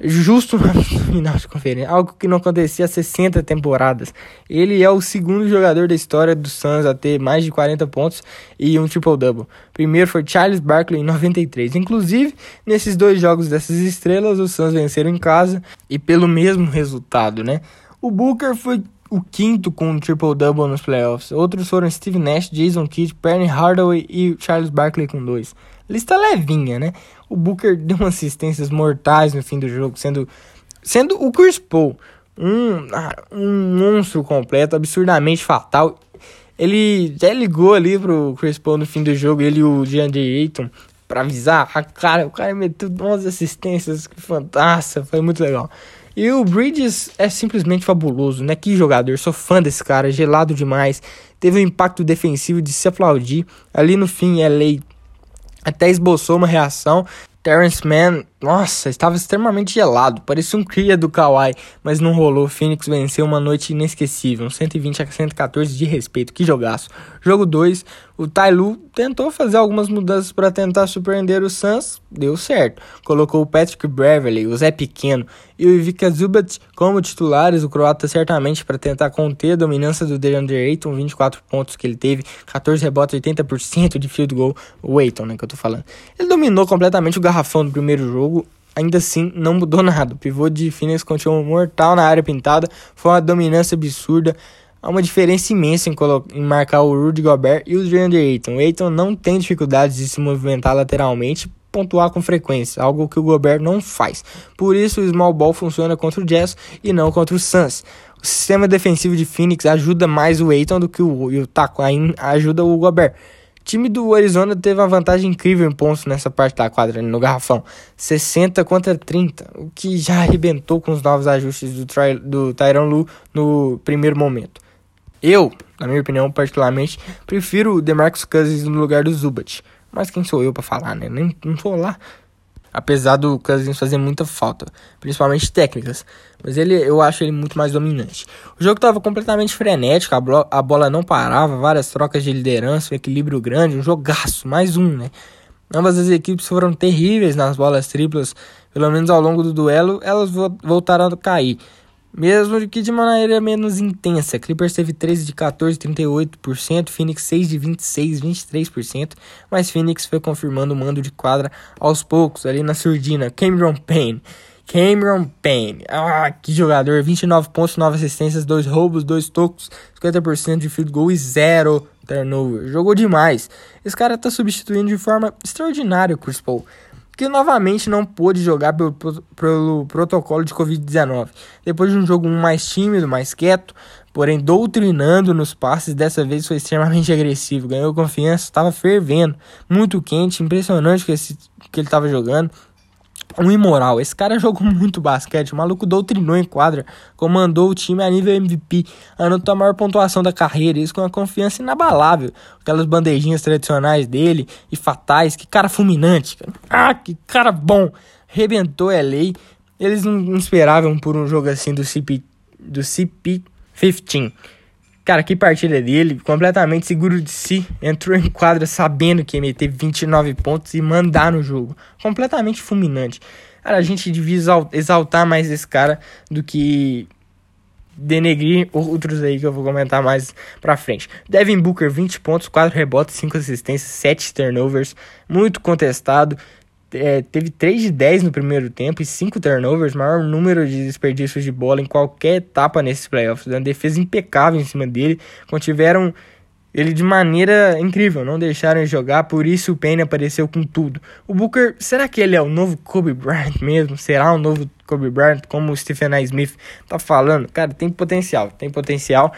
justo no final de conferência, algo que não acontecia há 60 temporadas. Ele é o segundo jogador da história do Suns a ter mais de 40 pontos e um triple-double. Primeiro foi Charles Barkley em 93. Inclusive, nesses dois jogos dessas estrelas, os Suns venceram em casa e pelo mesmo resultado, né? O Booker foi o quinto com um triple-double nos playoffs. Outros foram Steve Nash, Jason Kidd, Penny Hardaway e Charles Barkley com dois. Lista levinha, né? O Booker deu assistências mortais no fim do jogo, sendo, sendo o Chris Paul um, ah, um monstro completo, absurdamente fatal. Ele já ligou ali pro Chris Paul no fim do jogo, ele e o DeAndre Ayton, pra avisar. A cara, o cara meteu 11 assistências, que fantástico, foi muito legal. E o Bridges é simplesmente fabuloso, né? Que jogador, sou fã desse cara, gelado demais. Teve um impacto defensivo de se aplaudir. Ali no fim, LA até esboçou uma reação. Terrence Mann nossa, estava extremamente gelado, parecia um cria do Kawhi, mas não rolou. Phoenix venceu uma noite inesquecível, 120 a 114 de respeito, que jogaço. Jogo 2, o Tailu tentou fazer algumas mudanças para tentar surpreender o Suns, deu certo. Colocou o Patrick Beverly, o Zé Pequeno e o Ivica Zubat como titulares, o croata certamente para tentar conter a dominância do DeAndre Ayton, 24 pontos que ele teve, 14 rebotes, 80% de field goal, o Ayton, né, que eu tô falando. Ele dominou completamente o garrafão do primeiro jogo, jogo, ainda assim, não mudou nada. O pivô de Phoenix continuou mortal na área pintada, foi uma dominância absurda. Há uma diferença imensa em, em marcar o Rudy Gobert e o DeAndre Ayton. O Ayton não tem dificuldades de se movimentar lateralmente pontuar com frequência, algo que o Gobert não faz. Por isso, o small ball funciona contra o Jazz e não contra o Suns. O sistema defensivo de Phoenix ajuda mais o Ayton do que o, Taco ajuda o Gobert time do Arizona teve uma vantagem incrível em pontos nessa parte da quadra, no garrafão. 60 contra 30, o que já arrebentou com os novos ajustes do, Ty do Tyron Lu no primeiro momento. Eu, na minha opinião, particularmente, prefiro o DeMarcus Cousins no lugar do Zubat. Mas quem sou eu para falar, né? Nem, não sou lá. Apesar do Cousins fazer muita falta, principalmente técnicas. Mas ele, eu acho ele muito mais dominante. O jogo estava completamente frenético, a, a, bola não parava, várias trocas de liderança, um equilíbrio grande, um jogaço, mais um, né? Ambas as equipes foram terríveis nas bolas triplas, pelo menos ao longo do duelo, elas voltaram a cair mesmo que de maneira menos intensa. Clippers teve 13 de 14, 38%, Phoenix 6 de 26, 23%, mas Phoenix foi confirmando o mando de quadra aos poucos, ali na surdina. Cameron Payne. Cameron Payne. Ah, que jogador. 29 pontos, 9 assistências, 2 roubos, 2 tocos, 50% de field goal e 0 turnover. Jogou demais. Esse cara tá substituindo de forma extraordinária o Chris Paul que novamente não pôde jogar pelo, pelo protocolo de Covid-19. Depois de um jogo mais tímido, mais quieto, porém doutrinando nos passes, dessa vez foi extremamente agressivo, ganhou confiança, estava fervendo, muito quente, impressionante que, esse, que ele estava jogando um imoral. Esse cara jogou muito basquete, o maluco doutrinou em quadra, comandou o time a nível MVP, anotou a maior pontuação da carreira, isso com uma confiança inabalável. Aquelas bandejinhas tradicionais dele e fatais, que cara fulminante, cara. Ah, que cara bom! Rebentou LA. Eles não esperavam por um jogo assim do CP do CP15. Cara, que partida dele, completamente seguro de si, entrou em quadra sabendo que ia meter 29 pontos e mandar no jogo. Completamente fulminante. Cara, a gente devia exaltar mais esse cara do que denegrir outros aí que eu vou comentar mais pra frente. Devin Booker, 20 pontos, 4 rebotes, 5 assistências, 7 turnovers, muito contestado é, teve 3 de 10 no primeiro tempo e 5 turnovers, maior número de desperdícios de bola em qualquer etapa nesses playoffs. Uma defesa impecável em cima dele, contiveram ele de maneira incrível, não deixaram jogar, por isso o Payne apareceu com tudo. O Booker, será que ele é o novo Kobe Bryant mesmo? Será o novo Kobe Bryant, como o Stephen A. Smith tá falando? Cara, tem potencial, tem potencial,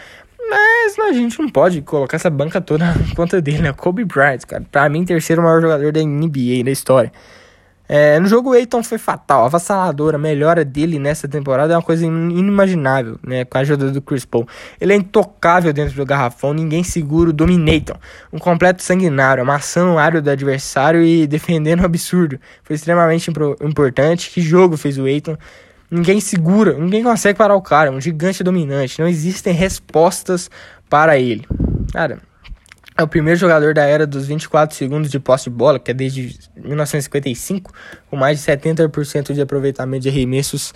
mas a gente não pode colocar essa banca toda na conta dele, né? Kobe Bryant, cara, pra mim, terceiro maior jogador da NBA da história. É, no jogo o Eiton foi fatal, avassaladora, a melhora dele nessa temporada é uma coisa inimaginável, né, com a ajuda do Chris Paul. Ele é intocável dentro do garrafão, ninguém segura o Dominator, um completo sanguinário, amassando o área do adversário e defendendo o absurdo. Foi extremamente importante, que jogo fez o Eiton. Ninguém segura, ninguém consegue parar o cara, é um gigante dominante, não existem respostas para ele. Cara, é o primeiro jogador da era dos 24 segundos de posse de bola, que é desde 1955, com mais de 70% de aproveitamento de arremessos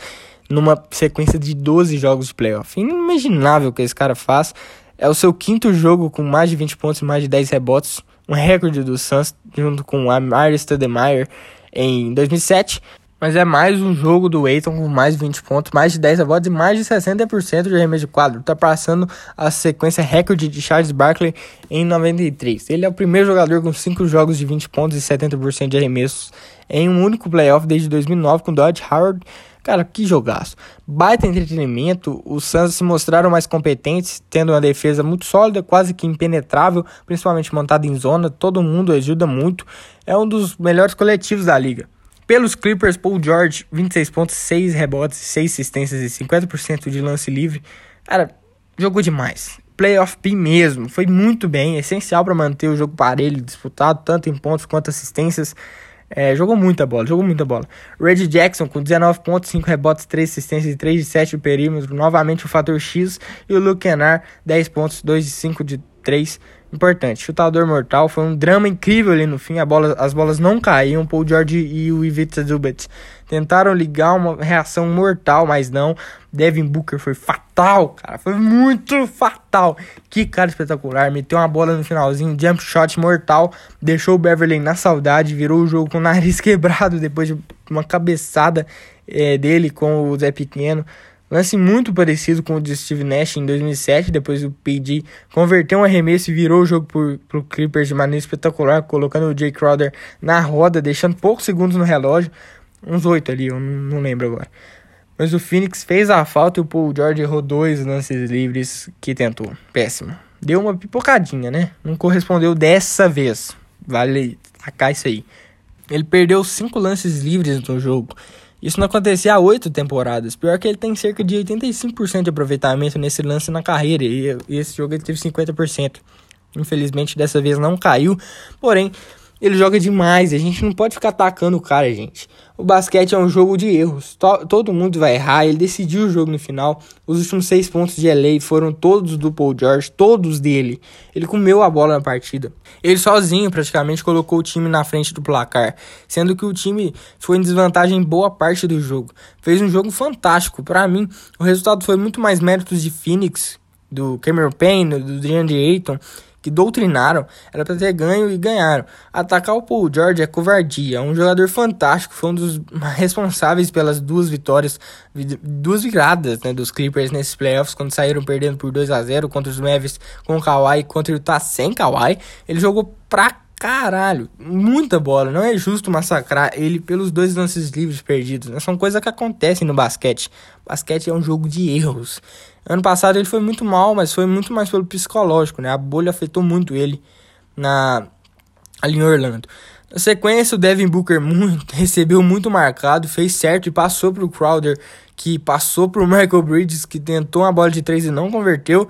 numa sequência de 12 jogos de playoff. Inimaginável o que esse cara faz. É o seu quinto jogo com mais de 20 pontos e mais de 10 rebotes, um recorde do Suns, junto com a Amir Stoudemire em 2007. Mas é mais um jogo do Eiton com mais de 20 pontos, mais de 10 rebotes e mais de 60% de arremesso de quadro. Tá passando a sequência recorde de Charles Barkley em 93. Ele é o primeiro jogador com 5 jogos de 20 pontos e 70% de arremessos em um único playoff desde 2009 com Dodge Howard. Cara, que jogaço. Baita entretenimento, os Suns se mostraram mais competentes, tendo uma defesa muito sólida, quase que impenetrável, principalmente montada em zona, todo mundo ajuda muito. É um dos melhores coletivos da liga. Pelos Clippers, Paul George, 26 pontos, 6 rebotes, 6 assistências e 50% de lance livre. Cara, jogou demais. Playoff P mesmo, foi muito bem, essencial para manter o jogo parelho, disputado tanto em pontos quanto assistências. É, jogou muita bola, jogou muita bola. Red Jackson com 19 pontos, 5 rebotes, 3 assistências e 3 de 7 do perímetro. Novamente o fator X. E o Luke Kennard, 10 pontos, 2 de 5 de 3 importante. Chutador mortal, foi um drama incrível ali no fim. Bola, as bolas não caíam. Paul George e o Ivica Zubat tentaram ligar uma reação mortal, mas não. Devin Booker foi fatal, cara. Foi muito fatal. Que cara espetacular. Meteu uma bola no finalzinho, jump shot mortal. Deixou o Beverly na saudade. Virou o jogo com o nariz quebrado depois de uma cabeçada é, dele com o Zé Pequeno. Lance muito parecido com o de Steve Nash em 2007, depois o PG converteu um arremesso e virou o jogo para o Clippers de maneira espetacular, colocando o Jay Crowder na roda, deixando poucos segundos no relógio, uns oito ali, eu não lembro agora. Mas o Phoenix fez a falta e o Paul George errou dois lances livres que tentou. Péssimo. Deu uma pipocadinha, né? Não correspondeu dessa vez. Vale tacar isso aí. Ele perdeu cinco lances livres no jogo isso não acontecia há oito temporadas. Pior que ele tem cerca de 85% de aproveitamento nesse lance na carreira. E esse jogo ele teve 50%. Infelizmente dessa vez não caiu. Porém, ele joga demais. A gente não pode ficar atacando o cara, gente. O basquete é um jogo de erros. todo mundo vai errar. Ele decidiu o jogo no final. Os últimos seis pontos de LA foram todos do Paul George, todos dele. Ele comeu a bola na partida. Ele sozinho praticamente colocou o time na frente do placar, sendo que o time foi em desvantagem boa parte do jogo. Fez um jogo fantástico. Para mim, o resultado foi muito mais méritos de Phoenix, do Cameron Payne, do DeAndre Ayton que doutrinaram, era para ter ganho e ganharam. Atacar o Paul George é covardia. É um jogador fantástico, foi um dos responsáveis pelas duas vitórias, duas viradas né, dos Clippers nesses playoffs, quando saíram perdendo por 2 a 0 contra os Mavis com o Kawhi, contra o Tá sem Kawhi. Ele jogou pra caralho, muita bola. Não é justo massacrar ele pelos dois lances livres perdidos. Né? São coisas que acontecem no basquete. Basquete é um jogo de erros. Ano passado ele foi muito mal, mas foi muito mais pelo psicológico, né? A bolha afetou muito ele na ali em Orlando. Na sequência, o Devin Booker muito, recebeu muito marcado, fez certo e passou para o Crowder, que passou para o Michael Bridges, que tentou uma bola de três e não converteu.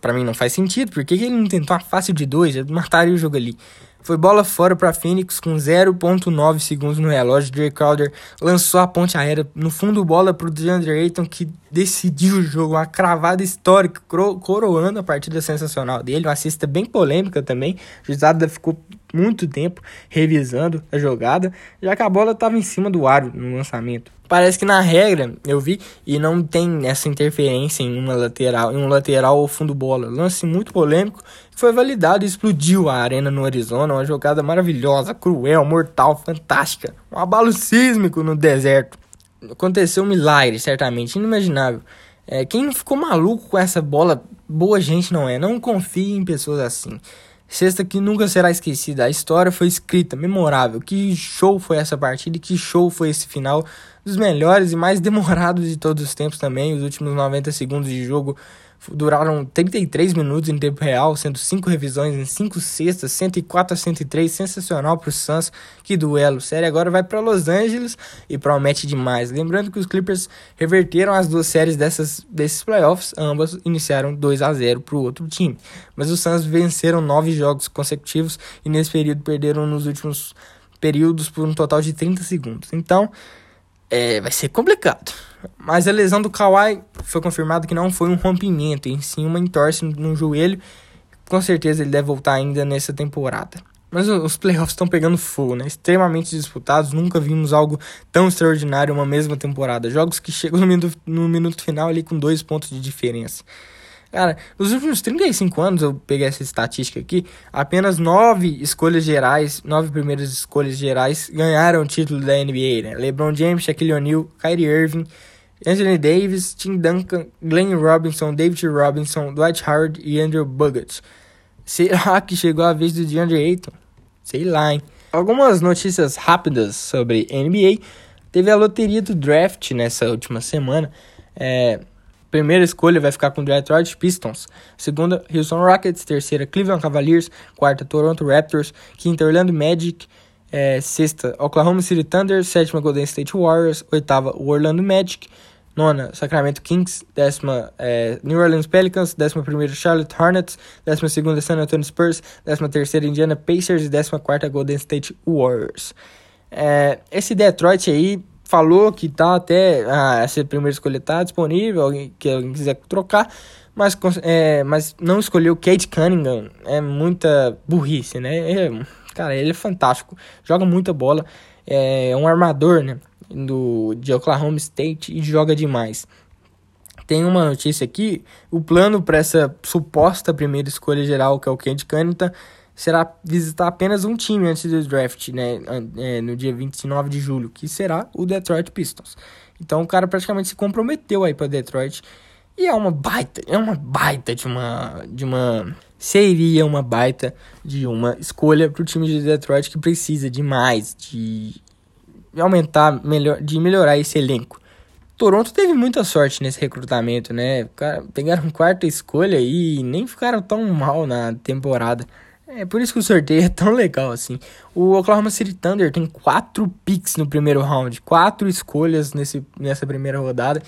Para mim não faz sentido, porque ele não tentou uma fácil de dois? Mataria o jogo ali. Foi bola fora para Phoenix com 0.9 segundos no relógio. Jay Crowder lançou a ponte aérea no fundo bola para o DeAndre Ayton que decidiu o jogo, uma cravada histórica, coroando a partida sensacional dele, uma cesta bem polêmica também. O juizado ficou muito tempo revisando a jogada, já que a bola estava em cima do aro no lançamento. Parece que na regra eu vi e não tem essa interferência em uma lateral, em um lateral ou fundo bola. Lance muito polêmico, foi validado e explodiu a arena no Arizona, uma jogada maravilhosa, cruel, mortal, fantástica, um abalo sísmico no deserto. Aconteceu um milagre, certamente, inimaginável. É, quem ficou maluco com essa bola, boa gente não é. Não confie em pessoas assim. Sexta que nunca será esquecida. A história foi escrita, memorável. Que show foi essa partida e que show foi esse final. Dos melhores e mais demorados de todos os tempos também. Os últimos 90 segundos de jogo duraram 33 minutos em tempo real, sendo 5 revisões em 5 sextas, 104 a 103, sensacional para o Suns. Que duelo! Série agora vai para Los Angeles e promete demais. Lembrando que os Clippers reverteram as duas séries dessas, desses playoffs, ambas iniciaram 2 a 0 para o outro time. Mas os Suns venceram 9 jogos consecutivos e nesse período perderam nos últimos períodos por um total de 30 segundos. Então, é, vai ser complicado. Mas a lesão do Kawhi foi confirmado que não foi um rompimento, em sim uma entorse no joelho. Com certeza ele deve voltar ainda nessa temporada. Mas os playoffs estão pegando fogo, né? Extremamente disputados. Nunca vimos algo tão extraordinário uma mesma temporada. Jogos que chegam no minuto, no minuto final ali com dois pontos de diferença. Cara, nos últimos 35 anos, eu peguei essa estatística aqui, apenas nove escolhas gerais, nove primeiras escolhas gerais ganharam o título da NBA, né? LeBron James, Shaquille O'Neal, Kyrie Irving, Anthony Davis, Tim Duncan, Glenn Robinson, David Robinson, Dwight Howard e Andrew Bogut. Será que chegou a vez do DeAndre Ayton? Sei lá, hein? Algumas notícias rápidas sobre NBA. Teve a loteria do draft nessa última semana. É, Primeira escolha vai ficar com Detroit Pistons. Segunda, Houston Rockets. Terceira, Cleveland Cavaliers. Quarta, Toronto Raptors. Quinta, Orlando Magic. É, sexta, Oklahoma City Thunder. Sétima, Golden State Warriors. Oitava, Orlando Magic. Nona, Sacramento Kings. Décima, é, New Orleans Pelicans. Décima primeira, Charlotte Hornets. Décima segunda, San Antonio Spurs. Décima terceira, Indiana Pacers. E décima quarta, Golden State Warriors. É, esse Detroit aí falou que tá até ah, essa primeira escolha tá disponível, alguém que alguém quiser trocar, mas, é, mas não escolheu Kate Cunningham. É muita burrice, né? É, cara, ele é fantástico, joga muita bola, é um armador, né? Do, de Oklahoma State e joga demais. Tem uma notícia aqui: o plano para essa suposta primeira escolha geral, que é o Kate Cunningham, será visitar apenas um time antes do draft, né, é, no dia 29 de julho, que será o Detroit Pistons. Então o cara praticamente se comprometeu aí para Detroit e é uma baita, é uma baita de uma de uma seria uma baita de uma escolha para o time de Detroit que precisa demais de aumentar melhor, de melhorar esse elenco. Toronto teve muita sorte nesse recrutamento, né? Pegaram quarta escolha e nem ficaram tão mal na temporada. É por isso que o sorteio é tão legal assim. O Oklahoma City Thunder tem quatro picks no primeiro round, quatro escolhas nesse, nessa primeira rodada.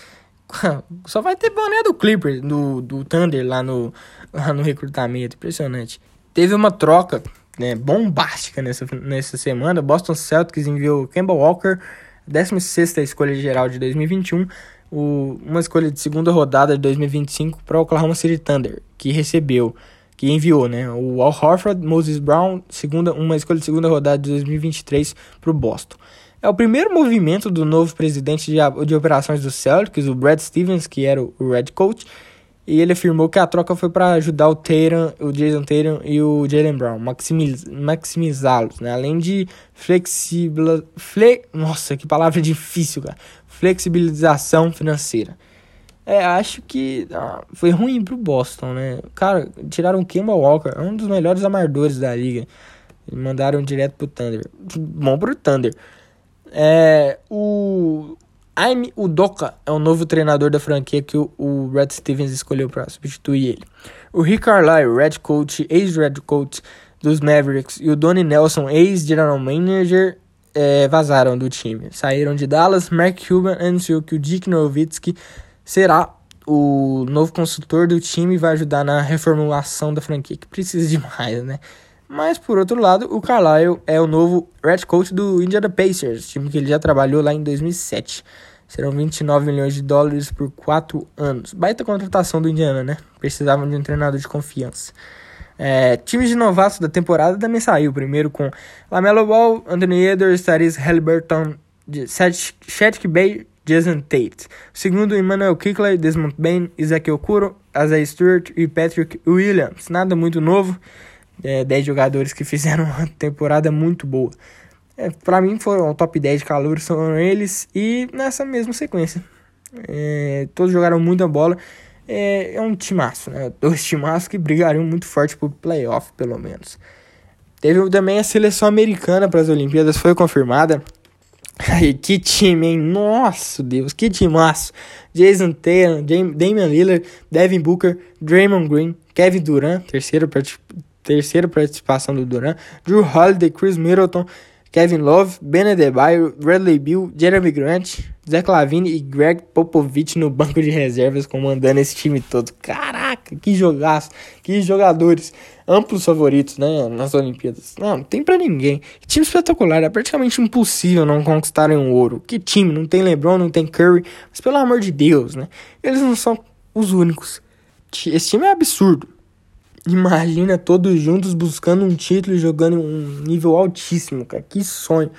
Só vai ter boné do Clipper, do, do Thunder lá no, lá no recrutamento. Impressionante. Teve uma troca né, bombástica nessa, nessa semana. Boston Celtics enviou Kemba Walker, 16 escolha geral de 2021, o, uma escolha de segunda rodada de 2025 para o Oklahoma City Thunder, que recebeu que enviou, né? O Al Horford, Moses Brown, segunda, uma escolha de segunda rodada de 2023 para o Boston. É o primeiro movimento do novo presidente de, de operações do Celtics, o Brad Stevens, que era o, Red Coach, e ele afirmou que a troca foi para ajudar o Tatum, o Jason Tatum e o Jalen Brown, maximiz, maximizá-los, né? Além de flexibil, fle, nossa, que palavra difícil, cara. Flexibilização financeira. É, acho que ah, foi ruim pro Boston, né? Cara, tiraram o Kemba Walker, um dos melhores amadores da liga. Mandaram direto pro Thunder. Bom pro Thunder. É, o Aime Udoka é o novo treinador da franquia que o, o Red Stevens escolheu para substituir ele. O Rick Carlisle, Red Coach, ex-Red Coach dos Mavericks, e o Donnie Nelson, ex-General Manager, é, vazaram do time. Saíram de Dallas, Mark Cuban anunciou que o Dick Nowitzki será o novo consultor do time e vai ajudar na reformulação da franquia, que precisa demais, né? Mas, por outro lado, o Carlisle é o novo Red Coach do Indiana Pacers, time que ele já trabalhou lá em 2007. Serão 29 milhões de dólares por 4 anos. Baita contratação do Indiana, né? Precisavam de um treinador de confiança. É, times de novatos da temporada também saiu. Primeiro com Lamelo Ball, Anthony Edwards, Tyrese Halliburton, Chet Bay, Jason Tate. Segundo, Emmanuel Kickley, Desmond Bain, Isaac Okuro, Isaiah Stewart e Patrick Williams. Nada muito novo. É, 10 jogadores que fizeram uma temporada muito boa. É, para mim foram o top 10 de calor, são eles. E nessa mesma sequência. É, todos jogaram muita bola. É, é um timaço, né? Dois timaços que brigariam muito forte pro playoff, pelo menos. Teve também a seleção americana para as Olimpíadas, foi confirmada. Aí, que time, hein? Nossa, Deus, que timaço. Jason Taylor, Damian Lillard, Devin Booker, Draymond Green, Kevin Durant, terceira, terceira participação do Durant, Drew Holiday, Chris Middleton, Kevin Love, Ben Adebayo, Bradley Bill, Jeremy Grant, Zach Lavine e Greg Popovich no banco de reservas comandando esse time todo. Caraca, que jogaço, que jogadores amplos favoritos, né, nas Olimpíadas. Não, não tem para ninguém. Time espetacular, é praticamente impossível não conquistarem um ouro. Que time, não tem LeBron, não tem Curry, mas pelo amor de Deus, né? Eles não são os únicos. Esse time é absurdo. Imagina todos juntos buscando um título jogando um nível altíssimo, cara. Que sonho.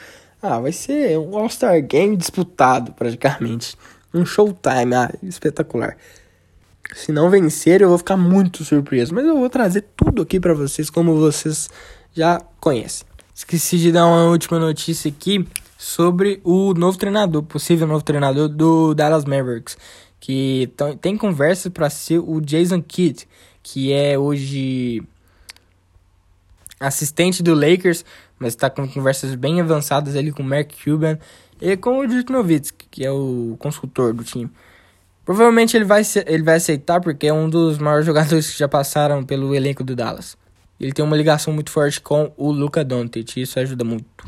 Ah, vai ser um All-Star Game disputado, praticamente. Um showtime, ah, espetacular. Se não vencer, eu vou ficar muito surpreso. Mas eu vou trazer tudo aqui para vocês, como vocês já conhecem. Esqueci de dar uma última notícia aqui sobre o novo treinador, possível novo treinador do Dallas Mavericks. Que tem conversa para ser o Jason Kidd que é hoje assistente do Lakers, mas está com conversas bem avançadas ali com o Mark Cuban e com o Dirk Nowitzki, que é o consultor do time. Provavelmente ele vai, ele vai aceitar porque é um dos maiores jogadores que já passaram pelo elenco do Dallas. Ele tem uma ligação muito forte com o Luca Doncic, isso ajuda muito.